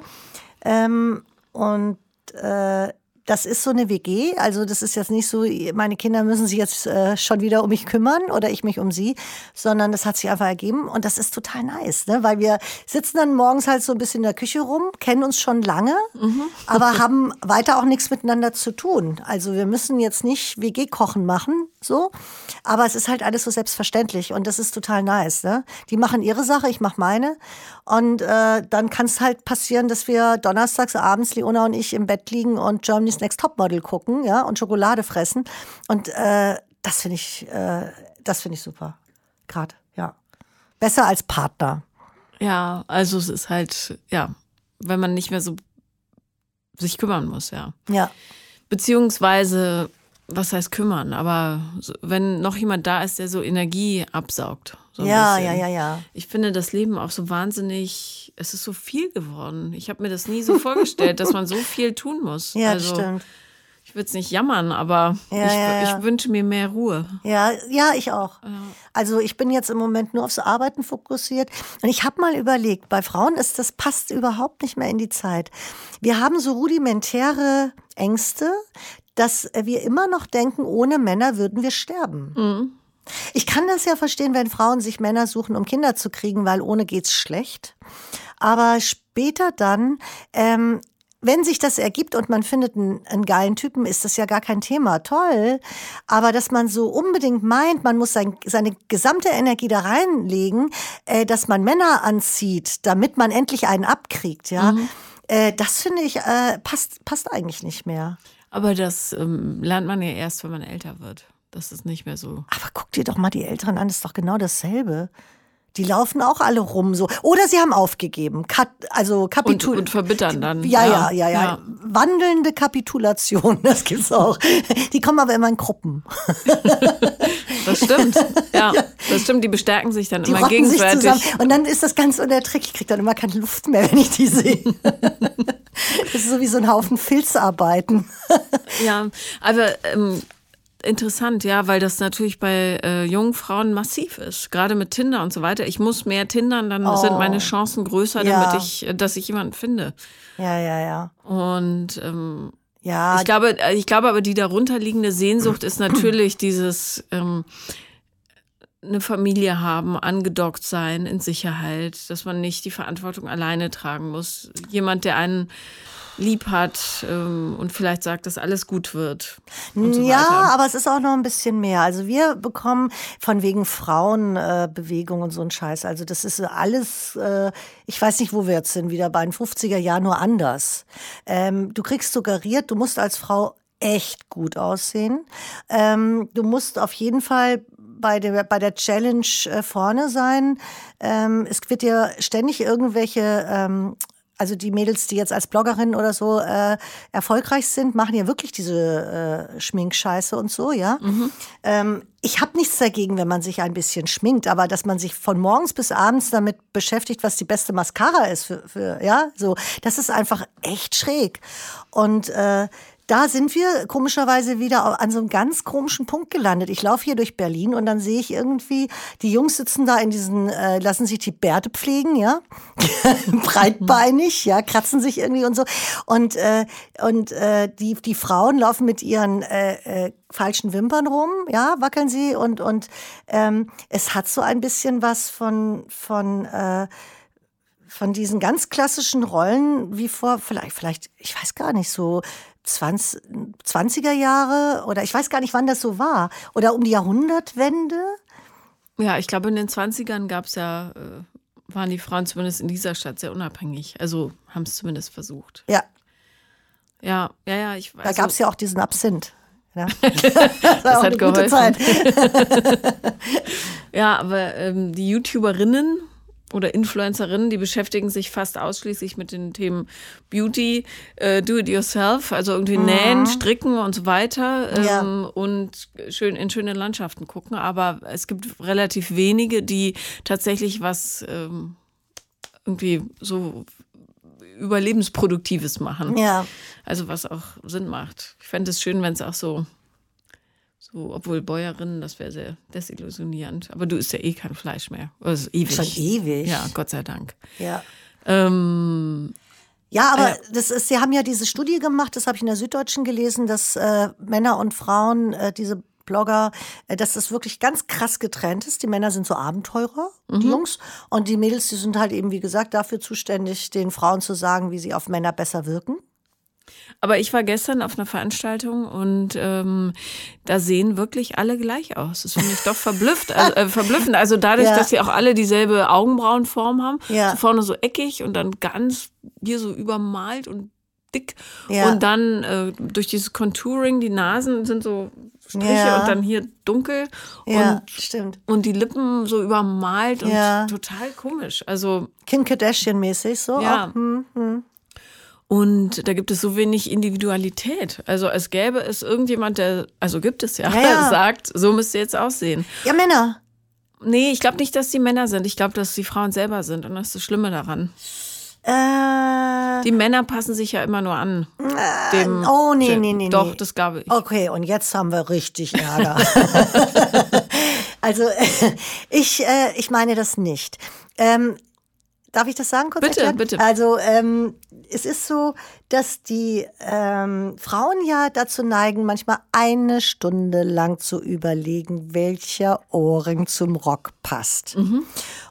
Ähm, und äh, das ist so eine WG. Also das ist jetzt nicht so, meine Kinder müssen sich jetzt äh, schon wieder um mich kümmern oder ich mich um sie, sondern das hat sich einfach ergeben und das ist total nice, ne? weil wir sitzen dann morgens halt so ein bisschen in der Küche rum, kennen uns schon lange, mhm. aber haben weiter auch nichts miteinander zu tun. Also wir müssen jetzt nicht WG-Kochen machen, so, aber es ist halt alles so selbstverständlich und das ist total nice. Ne? Die machen ihre Sache, ich mache meine und äh, dann kann es halt passieren, dass wir donnerstags abends, Leona und ich, im Bett liegen und Germany's Next Topmodel gucken, ja, und Schokolade fressen. Und äh, das finde ich, äh, das finde ich super. Gerade, ja. Besser als Partner. Ja, also es ist halt, ja, wenn man nicht mehr so sich kümmern muss, ja. Ja. Beziehungsweise was heißt kümmern, aber wenn noch jemand da ist, der so Energie absaugt. So ja, ja, ja, ja. Ich finde das Leben auch so wahnsinnig, es ist so viel geworden. Ich habe mir das nie so vorgestellt, dass man so viel tun muss. Ja, also, stimmt. Ich würde es nicht jammern, aber ja, ich, ja, ja. ich, wünsche mir mehr Ruhe. Ja, ja, ich auch. Also ich bin jetzt im Moment nur aufs Arbeiten fokussiert. Und ich habe mal überlegt, bei Frauen ist das passt überhaupt nicht mehr in die Zeit. Wir haben so rudimentäre Ängste, dass wir immer noch denken, ohne Männer würden wir sterben. Mhm. Ich kann das ja verstehen, wenn Frauen sich Männer suchen, um Kinder zu kriegen, weil ohne geht's schlecht. Aber später dann, ähm, wenn sich das ergibt und man findet einen, einen, geilen Typen, ist das ja gar kein Thema. Toll. Aber dass man so unbedingt meint, man muss sein, seine gesamte Energie da reinlegen, äh, dass man Männer anzieht, damit man endlich einen abkriegt, ja. Mhm. Äh, das finde ich, äh, passt, passt eigentlich nicht mehr. Aber das ähm, lernt man ja erst, wenn man älter wird. Das ist nicht mehr so. Aber guck dir doch mal die Älteren an, das ist doch genau dasselbe. Die laufen auch alle rum so. Oder sie haben aufgegeben. Kat also Kapitul und, und verbittern dann. Ja, ja, ja, ja, ja. Wandelnde Kapitulation, das gibt's auch. Die kommen aber immer in Gruppen. Das stimmt. Ja, das stimmt. Die bestärken sich dann die immer gegenseitig. Sich zusammen. Und dann ist das ganz unerträglich. Ich kriege dann immer keine Luft mehr, wenn ich die sehe. Das ist so wie so ein Haufen Filzarbeiten. Ja, aber ähm, interessant, ja, weil das natürlich bei äh, jungen Frauen massiv ist. Gerade mit Tinder und so weiter. Ich muss mehr Tindern, dann oh. sind meine Chancen größer, ja. damit ich, dass ich jemanden finde. Ja, ja, ja. Und ähm, ja. Ich glaube, ich glaube aber, die darunterliegende Sehnsucht ist natürlich dieses ähm, eine Familie haben, angedockt sein, in Sicherheit, dass man nicht die Verantwortung alleine tragen muss. Jemand, der einen lieb hat ähm, und vielleicht sagt, dass alles gut wird. So ja, aber es ist auch noch ein bisschen mehr. Also wir bekommen von wegen Frauenbewegung äh, und so ein Scheiß. Also das ist alles, äh, ich weiß nicht, wo wir jetzt sind, wieder bei den 50er Jahren, nur anders. Ähm, du kriegst suggeriert, du musst als Frau echt gut aussehen. Ähm, du musst auf jeden Fall bei der, bei der Challenge äh, vorne sein. Ähm, es wird dir ständig irgendwelche ähm, also die Mädels, die jetzt als Bloggerin oder so äh, erfolgreich sind, machen ja wirklich diese äh, Schminkscheiße und so, ja. Mhm. Ähm, ich habe nichts dagegen, wenn man sich ein bisschen schminkt, aber dass man sich von morgens bis abends damit beschäftigt, was die beste Mascara ist für, für ja, so, das ist einfach echt schräg. Und äh, da sind wir komischerweise wieder an so einem ganz komischen Punkt gelandet. Ich laufe hier durch Berlin und dann sehe ich irgendwie, die Jungs sitzen da in diesen, äh, lassen sich die Bärte pflegen, ja, breitbeinig, ja, kratzen sich irgendwie und so. Und, äh, und äh, die, die Frauen laufen mit ihren äh, äh, falschen Wimpern rum, ja, wackeln sie und, und ähm, es hat so ein bisschen was von, von äh, von diesen ganz klassischen Rollen wie vor, vielleicht, vielleicht, ich weiß gar nicht, so 20, 20er Jahre oder ich weiß gar nicht, wann das so war. Oder um die Jahrhundertwende? Ja, ich glaube, in den 20ern gab es ja, äh, waren die Frauen zumindest in dieser Stadt sehr unabhängig. Also haben es zumindest versucht. Ja. Ja, ja, ja, ich weiß. Da gab es ja auch diesen Absinth. Ja. das, das hat geholfen. ja, aber ähm, die YouTuberinnen oder Influencerinnen, die beschäftigen sich fast ausschließlich mit den Themen Beauty, äh, Do it yourself, also irgendwie mhm. nähen, stricken und so weiter ähm, ja. und schön in schöne Landschaften gucken. Aber es gibt relativ wenige, die tatsächlich was ähm, irgendwie so überlebensproduktives machen. Ja. Also was auch Sinn macht. Ich fände es schön, wenn es auch so so, obwohl Bäuerinnen, das wäre sehr desillusionierend. Aber du isst ja eh kein Fleisch mehr. Also ewig. Schon ewig. Ja, Gott sei Dank. Ja. Ähm, ja, aber äh, das ist, Sie haben ja diese Studie gemacht, das habe ich in der Süddeutschen gelesen, dass äh, Männer und Frauen, äh, diese Blogger, äh, dass das wirklich ganz krass getrennt ist. Die Männer sind so Abenteurer, mhm. die Jungs, und die Mädels, die sind halt eben, wie gesagt, dafür zuständig, den Frauen zu sagen, wie sie auf Männer besser wirken. Aber ich war gestern auf einer Veranstaltung und ähm, da sehen wirklich alle gleich aus. Das finde ich doch verblüfft, also, äh, verblüffend. Also dadurch, ja. dass sie auch alle dieselbe Augenbrauenform haben. Ja. So vorne so eckig und dann ganz hier so übermalt und dick. Ja. Und dann äh, durch dieses Contouring, die Nasen sind so Striche ja. und dann hier dunkel. Ja, und, stimmt. Und die Lippen so übermalt und total komisch. Also Kim Kardashian-mäßig so. Ja. Hm, hm. Und da gibt es so wenig Individualität. Also es gäbe es irgendjemand, der, also gibt es ja, ja, ja. sagt, so müsste jetzt aussehen. Ja, Männer. Nee, ich glaube nicht, dass die Männer sind. Ich glaube, dass die Frauen selber sind. Und das ist das Schlimme daran. Äh, die Männer passen sich ja immer nur an. Äh, dem, oh, nee, dem, nee, nee. Doch, nee. das glaube ich. Okay, und jetzt haben wir richtig Ärger. also, ich, äh, ich meine das nicht. Ähm, Darf ich das sagen kurz? Bitte, erklären? bitte. Also ähm, es ist so, dass die ähm, Frauen ja dazu neigen, manchmal eine Stunde lang zu überlegen, welcher Ohrring zum Rock passt. Mhm.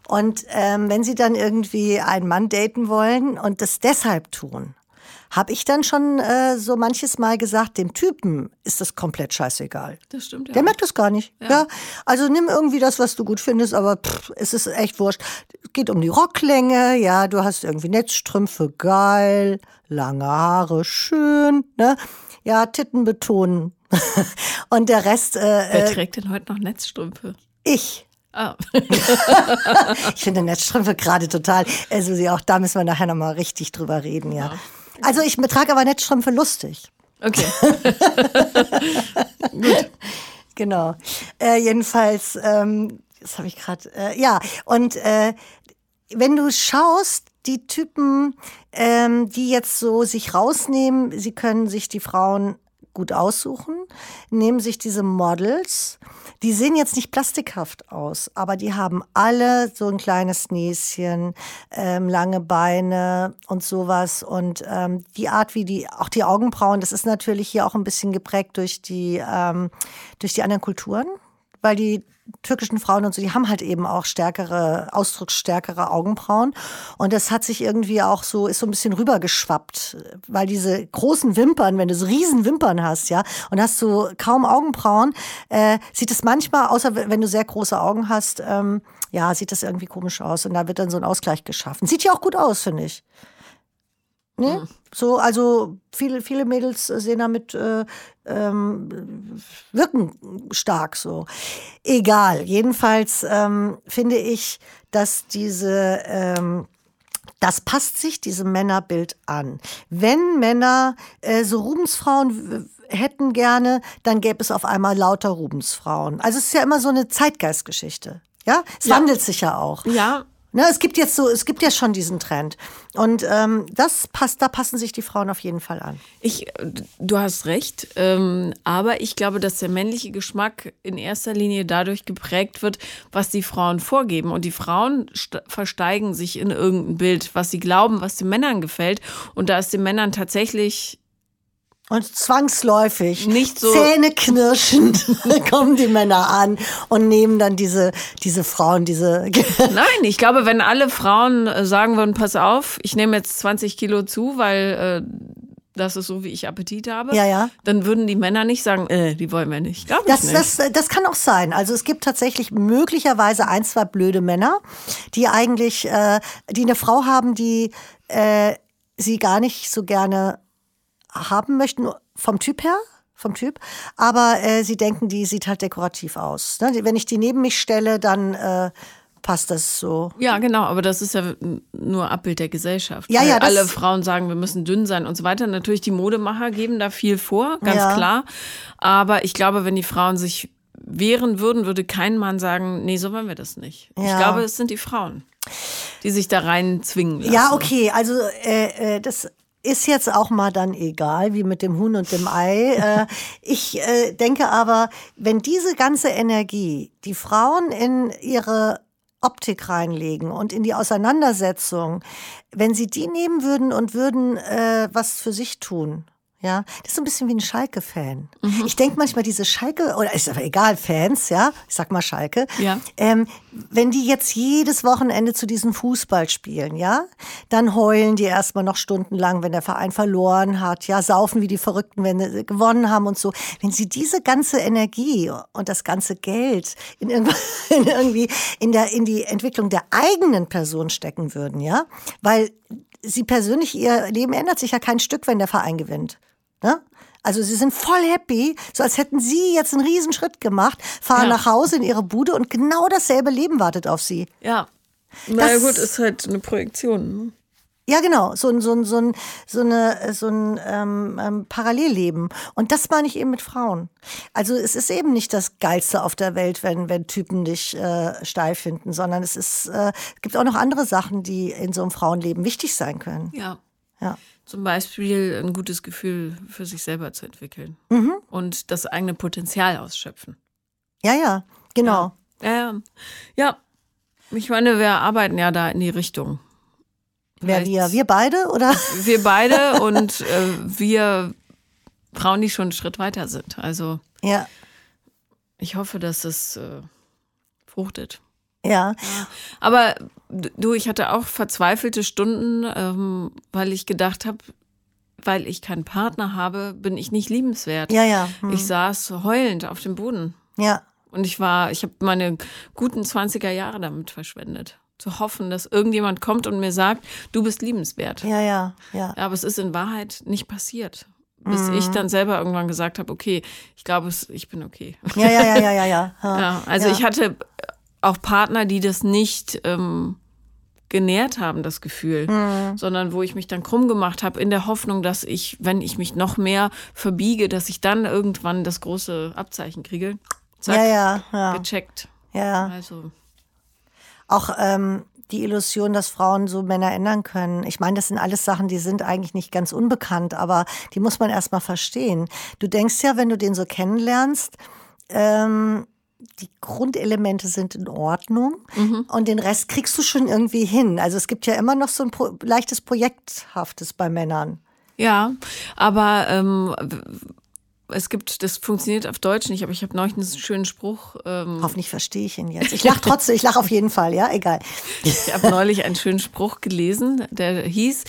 Und ähm, wenn sie dann irgendwie einen Mann daten wollen und das deshalb tun, habe ich dann schon äh, so manches Mal gesagt, dem Typen ist das komplett scheißegal. Das stimmt ja. Der merkt das gar nicht. Ja. ja. Also nimm irgendwie das, was du gut findest, aber pff, es ist echt wurscht. Es geht um die Rocklänge, ja, du hast irgendwie Netzstrümpfe, geil, lange Haare, schön, ne? Ja, Titten betonen. Und der Rest. Äh, Wer äh, trägt denn heute noch Netzstrümpfe? Ich. Oh. ich finde Netzstrümpfe gerade total. Also auch da müssen wir nachher nochmal richtig drüber reden, ja. ja. Also ich trage aber Netzstrümpfe lustig. Okay. Gut. Genau. Äh, jedenfalls, ähm, das habe ich gerade, äh, ja, und äh, wenn du schaust, die Typen, ähm, die jetzt so sich rausnehmen, sie können sich die Frauen gut aussuchen, nehmen sich diese Models. Die sehen jetzt nicht plastikhaft aus, aber die haben alle so ein kleines Näschen, ähm, lange Beine und sowas. Und ähm, die Art, wie die, auch die Augenbrauen, das ist natürlich hier auch ein bisschen geprägt durch die, ähm, durch die anderen Kulturen, weil die türkischen Frauen und so, die haben halt eben auch stärkere, ausdrucksstärkere Augenbrauen. Und das hat sich irgendwie auch so, ist so ein bisschen rübergeschwappt, weil diese großen Wimpern, wenn du so riesen Wimpern hast, ja, und hast du kaum Augenbrauen, äh, sieht es manchmal, außer wenn du sehr große Augen hast, ähm, ja, sieht das irgendwie komisch aus. Und da wird dann so ein Ausgleich geschaffen. Sieht ja auch gut aus, finde ich. Ne? Mhm. So, also viele, viele Mädels sehen damit äh, ähm, wirken stark so. Egal. Jedenfalls ähm, finde ich, dass diese ähm, das passt sich diesem Männerbild an. Wenn Männer äh, so Rubensfrauen hätten gerne, dann gäbe es auf einmal lauter Rubensfrauen. Also es ist ja immer so eine Zeitgeistgeschichte. Ja, es ja. wandelt sich ja auch. Ja, Ne, es gibt jetzt so, es gibt ja schon diesen Trend. Und ähm, das passt, da passen sich die Frauen auf jeden Fall an. Ich, du hast recht, ähm, aber ich glaube, dass der männliche Geschmack in erster Linie dadurch geprägt wird, was die Frauen vorgeben. Und die Frauen versteigen sich in irgendein Bild, was sie glauben, was den Männern gefällt. Und da ist den Männern tatsächlich und zwangsläufig, nicht so zähneknirschend, kommen die Männer an und nehmen dann diese, diese Frauen, diese. Nein, ich glaube, wenn alle Frauen äh, sagen würden, pass auf, ich nehme jetzt 20 Kilo zu, weil äh, das ist so, wie ich Appetit habe, ja, ja. dann würden die Männer nicht sagen, äh, die wollen wir nicht. Glaub das, nicht. Das, das kann auch sein. Also es gibt tatsächlich möglicherweise ein, zwei blöde Männer, die eigentlich, äh, die eine Frau haben, die äh, sie gar nicht so gerne haben möchten, vom Typ her, vom Typ. Aber äh, sie denken, die sieht halt dekorativ aus. Ne? Wenn ich die neben mich stelle, dann äh, passt das so. Ja, genau, aber das ist ja nur Abbild der Gesellschaft. Ja, ja, alle Frauen sagen, wir müssen dünn sein und so weiter. Natürlich, die Modemacher geben da viel vor, ganz ja. klar. Aber ich glaube, wenn die Frauen sich wehren würden, würde kein Mann sagen, nee, so wollen wir das nicht. Ja. Ich glaube, es sind die Frauen, die sich da rein zwingen lassen. Ja, okay, also äh, äh das ist jetzt auch mal dann egal, wie mit dem Huhn und dem Ei. Äh, ich äh, denke aber, wenn diese ganze Energie die Frauen in ihre Optik reinlegen und in die Auseinandersetzung, wenn sie die nehmen würden und würden äh, was für sich tun, ja, das ist so ein bisschen wie ein Schalke-Fan. Mhm. Ich denke manchmal, diese Schalke, oder ist aber egal, Fans, ja, ich sag mal Schalke, ja. ähm, wenn die jetzt jedes Wochenende zu diesem Fußball spielen, ja, dann heulen die erstmal noch stundenlang, wenn der Verein verloren hat, ja, saufen wie die Verrückten, wenn sie gewonnen haben und so. Wenn sie diese ganze Energie und das ganze Geld in, in irgendwie in, der, in die Entwicklung der eigenen Person stecken würden, ja, weil sie persönlich, ihr Leben ändert sich ja kein Stück, wenn der Verein gewinnt. Ne? Also sie sind voll happy, so als hätten sie jetzt einen Riesenschritt gemacht, fahren ja. nach Hause in ihre Bude und genau dasselbe Leben wartet auf sie. Ja. naja gut, ist halt eine Projektion. Ne? Ja, genau, so ein, so ein, so ein, so eine, so ein ähm, ähm, Parallelleben. Und das meine ich eben mit Frauen. Also es ist eben nicht das Geilste auf der Welt, wenn, wenn Typen dich äh, steil finden, sondern es ist, äh, gibt auch noch andere Sachen, die in so einem Frauenleben wichtig sein können. Ja. Ja. Zum Beispiel ein gutes Gefühl für sich selber zu entwickeln mhm. und das eigene Potenzial ausschöpfen. Ja, ja, genau. Ja, ja. ja. Ich meine, wir arbeiten ja da in die Richtung. Wer wir? Wir beide, oder? Wir beide und äh, wir Frauen, die schon einen Schritt weiter sind. Also ja. ich hoffe, dass es äh, fruchtet. Ja. Aber du, ich hatte auch verzweifelte Stunden, ähm, weil ich gedacht habe, weil ich keinen Partner habe, bin ich nicht liebenswert. Ja, ja. Hm. Ich saß heulend auf dem Boden. Ja. Und ich war, ich habe meine guten 20er Jahre damit verschwendet. Zu hoffen, dass irgendjemand kommt und mir sagt, du bist liebenswert. Ja, ja, ja. Aber es ist in Wahrheit nicht passiert. Bis mhm. ich dann selber irgendwann gesagt habe, okay, ich glaube, ich bin okay. Ja, ja, ja, ja, ja, ja. ja also ja. ich hatte auch Partner, die das nicht ähm, genährt haben, das Gefühl, mhm. sondern wo ich mich dann krumm gemacht habe, in der Hoffnung, dass ich, wenn ich mich noch mehr verbiege, dass ich dann irgendwann das große Abzeichen kriege. Zack, ja, ja, ja. gecheckt. Ja. Also. Auch ähm, die Illusion, dass Frauen so Männer ändern können. Ich meine, das sind alles Sachen, die sind eigentlich nicht ganz unbekannt, aber die muss man erstmal verstehen. Du denkst ja, wenn du den so kennenlernst, ähm, die Grundelemente sind in Ordnung mhm. und den Rest kriegst du schon irgendwie hin. Also es gibt ja immer noch so ein pro leichtes Projekthaftes bei Männern. Ja, aber ähm, es gibt, das funktioniert auf Deutsch nicht, aber ich habe neulich einen schönen Spruch. Ähm Hoffentlich verstehe ich ihn jetzt. Ich lache trotzdem, ich lache auf jeden Fall, ja, egal. Ich habe neulich einen schönen Spruch gelesen, der hieß,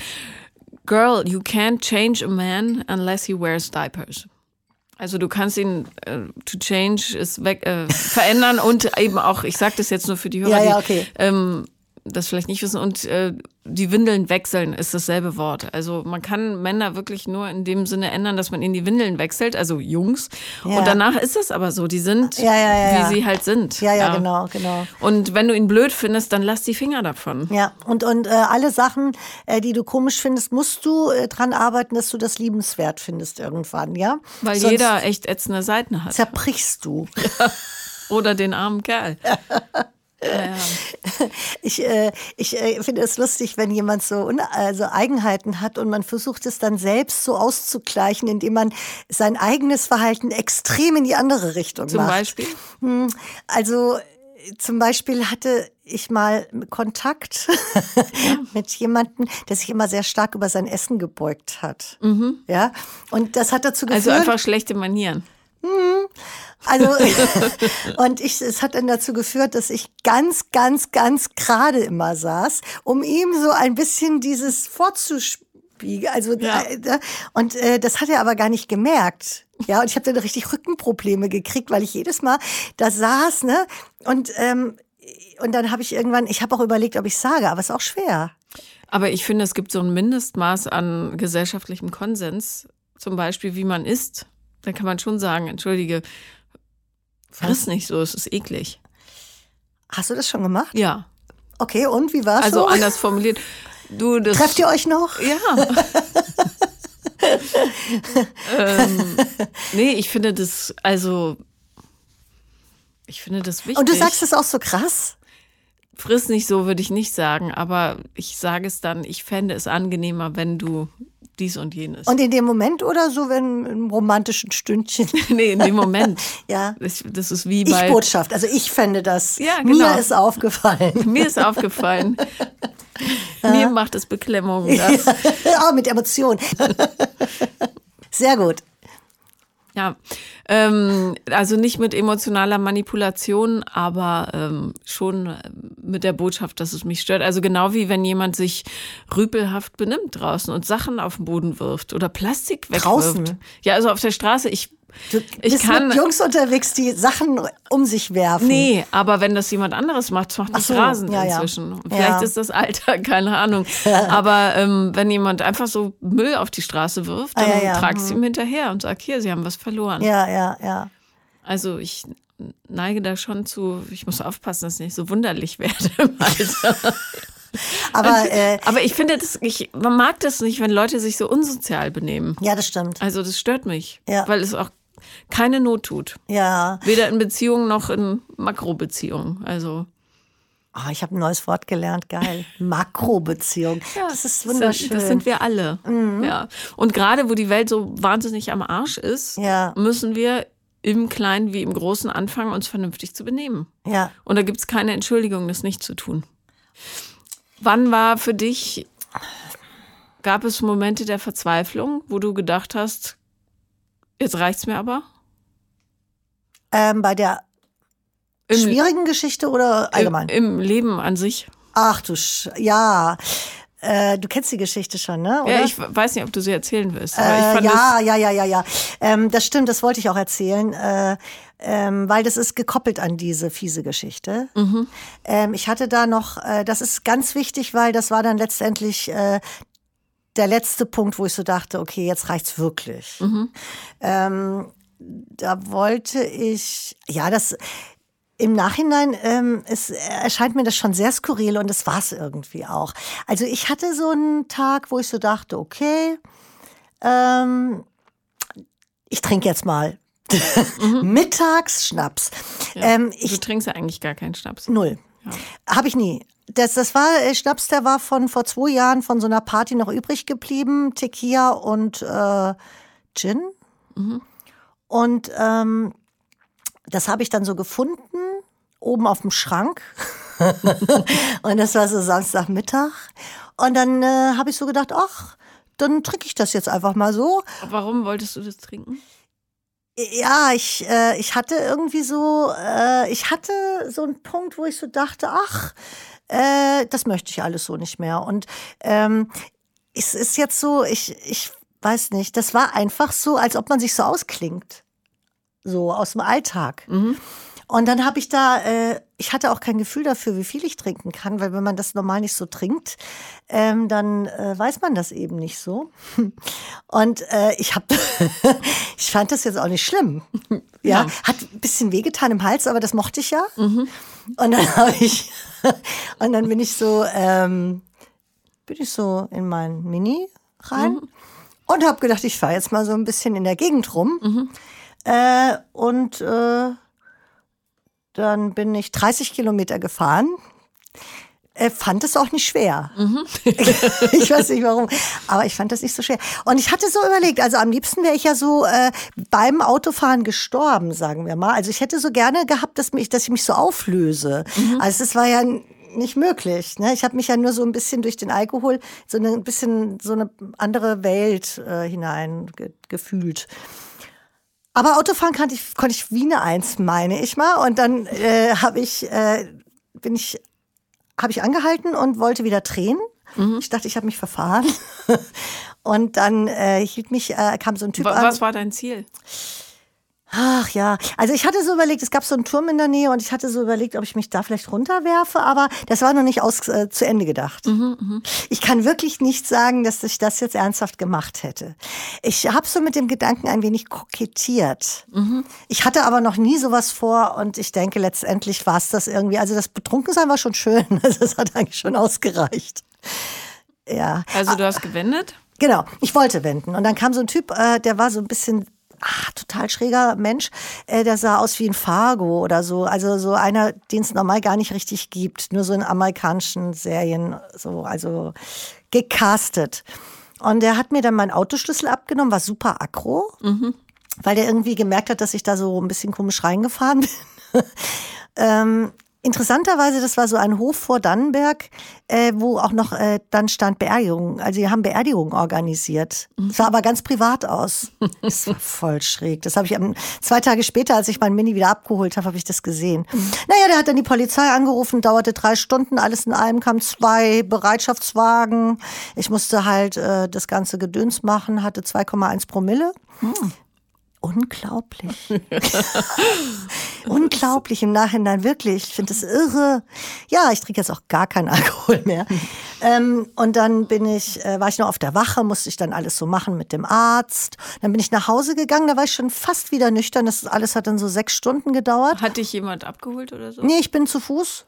Girl, you can't change a man unless he wears diapers. Also du kannst ihn äh, to change ist weg äh, verändern und eben auch, ich sage das jetzt nur für die Hörer, ja, ja, okay. die ähm, das vielleicht nicht wissen und äh, die Windeln wechseln ist dasselbe Wort. Also man kann Männer wirklich nur in dem Sinne ändern, dass man ihnen die Windeln wechselt, also Jungs. Ja. Und danach ist es aber so, die sind, ja, ja, wie sie halt sind. Ja, ja, genau, genau. Und wenn du ihn blöd findest, dann lass die Finger davon. Ja, und, und äh, alle Sachen, äh, die du komisch findest, musst du äh, dran arbeiten, dass du das liebenswert findest irgendwann, ja? Weil Sonst jeder echt ätzende Seiten hat. Zerbrichst du. Oder den armen Kerl. Ja. Ich, äh, ich äh, finde es lustig, wenn jemand so also Eigenheiten hat und man versucht es dann selbst so auszugleichen, indem man sein eigenes Verhalten extrem in die andere Richtung Zum macht. Beispiel? Hm, Also zum Beispiel hatte ich mal Kontakt mit jemandem, der sich immer sehr stark über sein Essen gebeugt hat. Ja, und das hat dazu geführt. Also einfach schlechte Manieren. Also, und ich, es hat dann dazu geführt, dass ich ganz, ganz, ganz gerade immer saß, um ihm so ein bisschen dieses vorzuspiegeln. Also, Ja. äh, und äh, das hat er aber gar nicht gemerkt. Ja, und ich habe dann richtig Rückenprobleme gekriegt, weil ich jedes Mal da saß, ne? Und, ähm, und dann habe ich irgendwann, ich habe auch überlegt, ob ich sage, aber es ist auch schwer. Aber ich finde, es gibt so ein Mindestmaß an gesellschaftlichem Konsens, zum Beispiel wie man isst. Da kann man schon sagen, entschuldige, friss nicht so, es ist eklig. Hast du das schon gemacht? Ja, Okay, und wie war's also so? anders formuliert. Du, das, Trefft ihr euch noch? Ja. ähm, nee, ich finde das, also, ich finde das wichtig. Und du sagst es auch so krass? Friss nicht so, würde ich nicht sagen, aber ich sage es dann, ich fände es angenehmer, wenn du dies und jenes. Und in dem Moment oder so, wenn im romantischen Stündchen? nee, in dem Moment. Ja. Das, das ist wie bei. Ich-Botschaft. Also ich fände das. Ja, genau. Mir ist aufgefallen. Mir ist aufgefallen. Mir macht es Beklemmung. Das. ah, mit Emotionen. Sehr gut. Ja, ähm, also nicht mit emotionaler Manipulation, aber ähm, schon äh, mit der Botschaft, dass es mich stört. Also genau wie wenn jemand sich rüpelhaft benimmt draußen und Sachen auf den Boden wirft oder Plastik wegwirft. Draußen? Ja, also auf der Straße. Ich, Du ich kann. mit Jungs unterwegs, die Sachen um sich werfen. Nee, aber wenn das jemand anderes macht, das macht Ach mich so, rasend ja, ja. inzwischen. Ja. Vielleicht ist das Alter, keine Ahnung. Aber ähm, wenn jemand einfach so Müll auf die Straße wirft, Ah, dann ja, ja. trag ich ihm hinterher und sag, hier, Sie haben was verloren. Ja, ja, ja. Also ich neige da schon zu, ich muss aufpassen, dass ich nicht so wunderlich werde im Alter. Aber äh, Aber ich finde, das, ich, man mag das nicht, wenn Leute sich so unsozial benehmen. ja, das stimmt. Also das stört mich, Ja. weil es auch keine Not tut. Ja. Weder in Beziehungen noch in Makrobeziehungen. Also Ah, ich habe ein neues Wort gelernt. Geil. Makrobeziehung. das ist wunderschön. Mhm. das sind wir alle. Ja. Und gerade wo die Welt so wahnsinnig am Arsch ist, Ja. müssen wir im Kleinen wie im Großen anfangen, uns vernünftig zu benehmen. ja. Und da gibt es keine Entschuldigung, das nicht zu tun. Wann war für dich, gab es Momente der Verzweiflung, wo du gedacht hast, jetzt reicht's mir aber? Ähm, bei der Im, schwierigen Geschichte oder allgemein? Im, Im Leben an sich. Ach du, Sch ja. Äh, du kennst die Geschichte schon, ne? Oder? Ja, ich weiß nicht, ob du sie erzählen willst. Aber ich Äh, ja, ja, ja, ja, ja. Ähm, das stimmt, das wollte ich auch erzählen, äh, ähm, weil das ist gekoppelt an diese fiese Geschichte. Mhm. Ähm, ich hatte da noch, äh, das ist ganz wichtig, weil das war dann letztendlich äh, der letzte Punkt, wo ich so dachte, okay, jetzt reicht's wirklich. Mhm. Ähm, da wollte ich, ja, das im Nachhinein ähm, es erscheint mir das schon sehr skurril und das war's irgendwie auch. Also ich hatte so einen Tag, wo ich so dachte, okay, ähm, ich trinke jetzt mal mittags Schnaps. Ähm, ich, du trinkst ja eigentlich gar keinen Schnaps. null, habe ich nie. Das, das war äh, Schnaps, der war von vor zwei Jahren von so einer Party noch übrig geblieben, Tequila und äh, Gin. Und ähm, das habe ich dann so gefunden, oben auf dem Schrank. und das war so Samstagmittag. Und dann äh, habe ich so gedacht, ach, dann trinke ich das jetzt einfach mal so. Warum wolltest du das trinken? Ja, ich, äh, ich hatte irgendwie so, äh, ich hatte so einen Punkt, wo ich so dachte, ach, äh, das möchte ich alles so nicht mehr. Und ähm, es ist jetzt so, ich, ich weiß nicht, das war einfach so, als ob man sich so ausklingt. So aus dem Alltag. Und dann habe ich da, äh, ich hatte auch kein Gefühl dafür, wie viel ich trinken kann, weil wenn man das normal nicht so trinkt, ähm, dann äh, weiß man das eben nicht so. Und äh, ich habe, ich fand das jetzt auch nicht schlimm. Ja, Ja. hat ein bisschen wehgetan im Hals, aber das mochte ich ja. Und dann habe ich, und dann bin ich so, ähm, bin ich so in mein Mini rein und habe gedacht, ich fahre jetzt mal so ein bisschen in der Gegend rum. Äh, und äh, dann bin ich 30 Kilometer gefahren. Äh, fand es auch nicht schwer. Mhm. ich weiß nicht warum, aber ich fand das nicht so schwer. Und ich hatte so überlegt, also am liebsten wäre ich ja so äh, beim Autofahren gestorben, sagen wir mal. Also ich hätte so gerne gehabt, dass, mich, dass ich mich so auflöse. Mhm. Also es war ja nicht möglich. Ne? Ich habe mich ja nur so ein bisschen durch den Alkohol so eine, ein bisschen so eine andere Welt äh, hinein ge gefühlt. Aber Autofahren konnte ich, konnte ich wie eine Eins, meine ich mal. Und dann äh, habe ich, äh, bin ich, habe ich angehalten und wollte wieder drehen. Mhm. Ich dachte, ich habe mich verfahren. und dann äh, hielt mich, äh, kam so ein Typ was, an. Was war dein Ziel? Ach ja, also ich hatte so überlegt, es gab so einen Turm in der Nähe und ich hatte so überlegt, ob ich mich da vielleicht runterwerfe, aber das war noch nicht aus, äh, zu Ende gedacht. Mhm, mh. Ich kann wirklich nicht sagen, dass ich das jetzt ernsthaft gemacht hätte. Ich habe so mit dem Gedanken ein wenig kokettiert. Mhm. Ich hatte aber noch nie sowas vor und ich denke, letztendlich war es das irgendwie. Also das Betrunkensein war schon schön, also das hat eigentlich schon ausgereicht. Ja. Also du hast gewendet? Genau, ich wollte wenden. Und dann kam so ein Typ, äh, der war so ein bisschen ah, total schräger Mensch, äh, der sah aus wie ein Fargo oder so. Also so einer, den es normal gar nicht richtig gibt. Nur so in amerikanischen Serien, so, also gecastet. Und der hat mir dann meinen Autoschlüssel abgenommen, war super aggro, mhm. weil der irgendwie gemerkt hat, dass ich da so ein bisschen komisch reingefahren bin. ähm, Interessanterweise, das war so ein Hof vor Dannenberg, äh, wo auch noch äh, dann stand Beerdigung. Also die haben Beerdigungen organisiert. Es sah aber ganz privat aus. Das war voll schräg. Das habe ich am, zwei Tage später, als ich mein Mini wieder abgeholt habe, habe ich das gesehen. Naja, der hat dann die Polizei angerufen, dauerte drei Stunden, alles in allem, kamen zwei Bereitschaftswagen. Ich musste halt äh, das ganze Gedöns machen, hatte 2,1 Promille. Hm. Unglaublich. Unglaublich im Nachhinein, wirklich. Ich finde das irre. Ja, ich trinke jetzt auch gar keinen Alkohol mehr. ähm, und dann bin ich, äh, war ich noch auf der Wache, musste ich dann alles so machen mit dem Arzt. Dann bin ich nach Hause gegangen, da war ich schon fast wieder nüchtern. Das alles hat dann so sechs Stunden gedauert. Hat dich jemand abgeholt oder so? Nee, ich bin zu Fuß.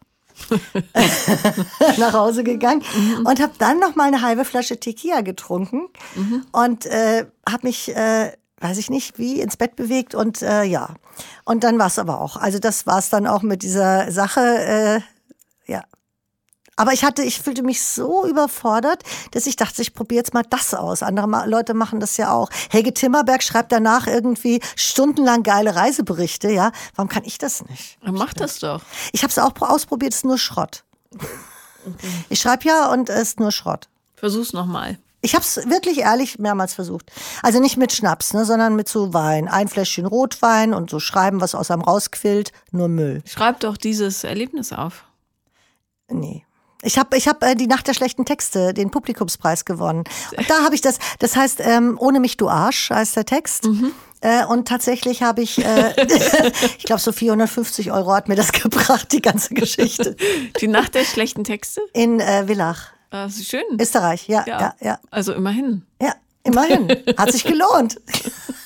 nach Hause gegangen mhm. und habe dann noch mal eine halbe Flasche Tequila getrunken mhm. und äh, habe mich äh, weiß ich nicht, wie ins Bett bewegt und äh, ja. Und dann war es aber auch. Also das war es dann auch mit dieser Sache, äh, ja. Aber ich hatte, ich fühlte mich so überfordert, dass ich dachte, ich probiere jetzt mal das aus. Andere Leute machen das ja auch. Helge Timmerberg schreibt danach irgendwie stundenlang geile Reiseberichte, ja. Warum kann ich das nicht? Mach das doch. Ich habe es auch ausprobiert, es ist nur Schrott. Ich schreibe ja und es ist nur Schrott. Versuch's nochmal. Ich habe es wirklich ehrlich mehrmals versucht. Also nicht mit Schnaps, ne, sondern mit so Wein. Ein Fläschchen Rotwein und so schreiben, was aus einem rausquillt, nur Müll. Schreib doch dieses Erlebnis auf. Nee. Ich habe ich hab, äh, die Nacht der schlechten Texte, den Publikumspreis gewonnen. Und da habe ich das, das heißt, ähm, ohne mich du Arsch heißt der Text. Mhm. Äh, und tatsächlich habe ich, äh, ich glaube, so 450 Euro hat mir das gebracht, die ganze Geschichte. Die Nacht der schlechten Texte? In äh, Villach. Das ist schön. Österreich, ja, ja, ja, ja. Also immerhin. Ja, immerhin. Hat sich gelohnt.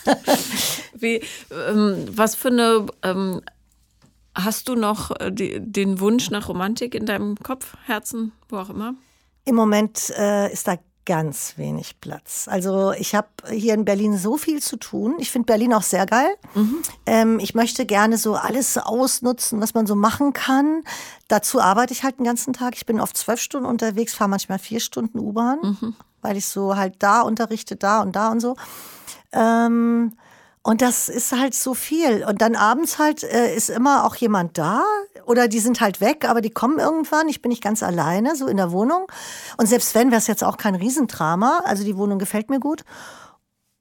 Wie, ähm, was für eine, ähm, hast du noch äh, die, den Wunsch nach Romantik in deinem Kopf, Herzen, wo auch immer? Im Moment äh, ist da ganz wenig Platz. Also ich habe hier in Berlin so viel zu tun. Ich finde Berlin auch sehr geil. Mhm. Ähm, ich möchte gerne so alles ausnutzen, was man so machen kann. Dazu arbeite ich halt den ganzen Tag. Ich bin oft zwölf Stunden unterwegs, fahre manchmal vier Stunden U-Bahn, mhm. weil ich so halt da unterrichte, da und da und so. Ähm, und das ist halt so viel. Und dann abends halt äh, ist immer auch jemand da oder die sind halt weg, aber die kommen irgendwann. Ich bin nicht ganz alleine, so in der Wohnung. Und selbst wenn, wäre es jetzt auch kein Riesendrama. Also die Wohnung gefällt mir gut.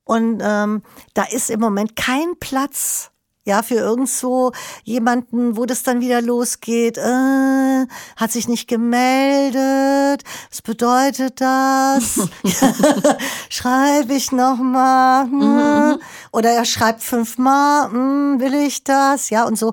Und ähm, da ist im Moment kein Platz ja, für irgend so jemanden, wo das dann wieder losgeht, äh, hat sich nicht gemeldet, was bedeutet das? Schreibe ich nochmal? Hm? Mhm. Oder er schreibt fünfmal, hm, will ich das? Ja, und so.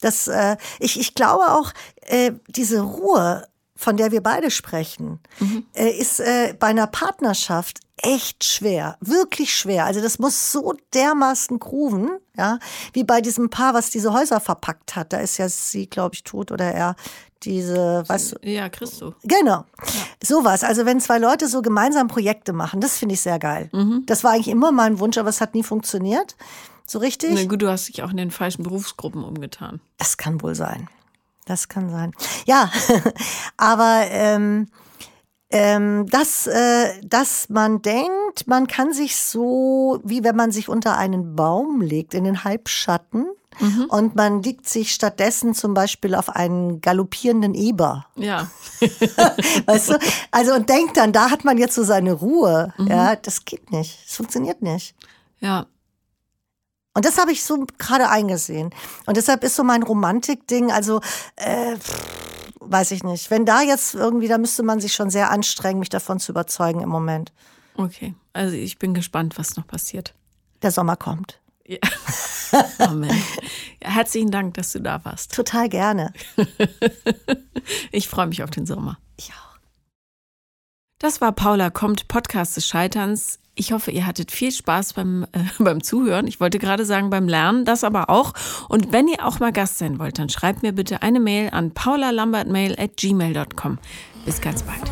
Das, äh, ich, ich glaube auch, äh, diese Ruhe, von der wir beide sprechen, mhm. äh, ist äh, bei einer Partnerschaft echt schwer, wirklich schwer. Also das muss so dermaßen grooven, ja, wie bei diesem Paar, was diese Häuser verpackt hat. Da ist ja sie, glaube ich, tot oder er. Diese, weißt du? Ja, Christo. Genau. Ja. Sowas. Also wenn zwei Leute so gemeinsam Projekte machen, das finde ich sehr geil. Mhm. Das war eigentlich immer mein Wunsch, aber es hat nie funktioniert. So richtig? Na gut, du hast dich auch in den falschen Berufsgruppen umgetan. Das kann wohl sein. Das kann sein. Ja, aber ähm, ähm, dass, äh, dass man denkt, man kann sich so, wie wenn man sich unter einen Baum legt, in den Halbschatten, mhm. und man liegt sich stattdessen zum Beispiel auf einen galoppierenden Eber. Ja. weißt du? Also und denkt dann, da hat man jetzt so seine Ruhe. Mhm. Ja, das geht nicht. Das funktioniert nicht. Ja. Und das habe ich so gerade eingesehen. Und deshalb ist so mein Romantik-Ding, also äh, weiß ich nicht. Wenn da jetzt irgendwie, da müsste man sich schon sehr anstrengen, mich davon zu überzeugen im Moment. Okay, also ich bin gespannt, was noch passiert. Der Sommer kommt. Ja. Amen. Ja, herzlichen Dank, dass du da warst. Total gerne. ich freue mich auf den Sommer. Ich auch. Das war Paula kommt, Podcast des Scheiterns. Ich hoffe, ihr hattet viel Spaß beim, äh, beim Zuhören. Ich wollte gerade sagen, beim Lernen, das aber auch. Und wenn ihr auch mal Gast sein wollt, dann schreibt mir bitte eine Mail an paulalambertmail at gmail.com. Bis ganz bald.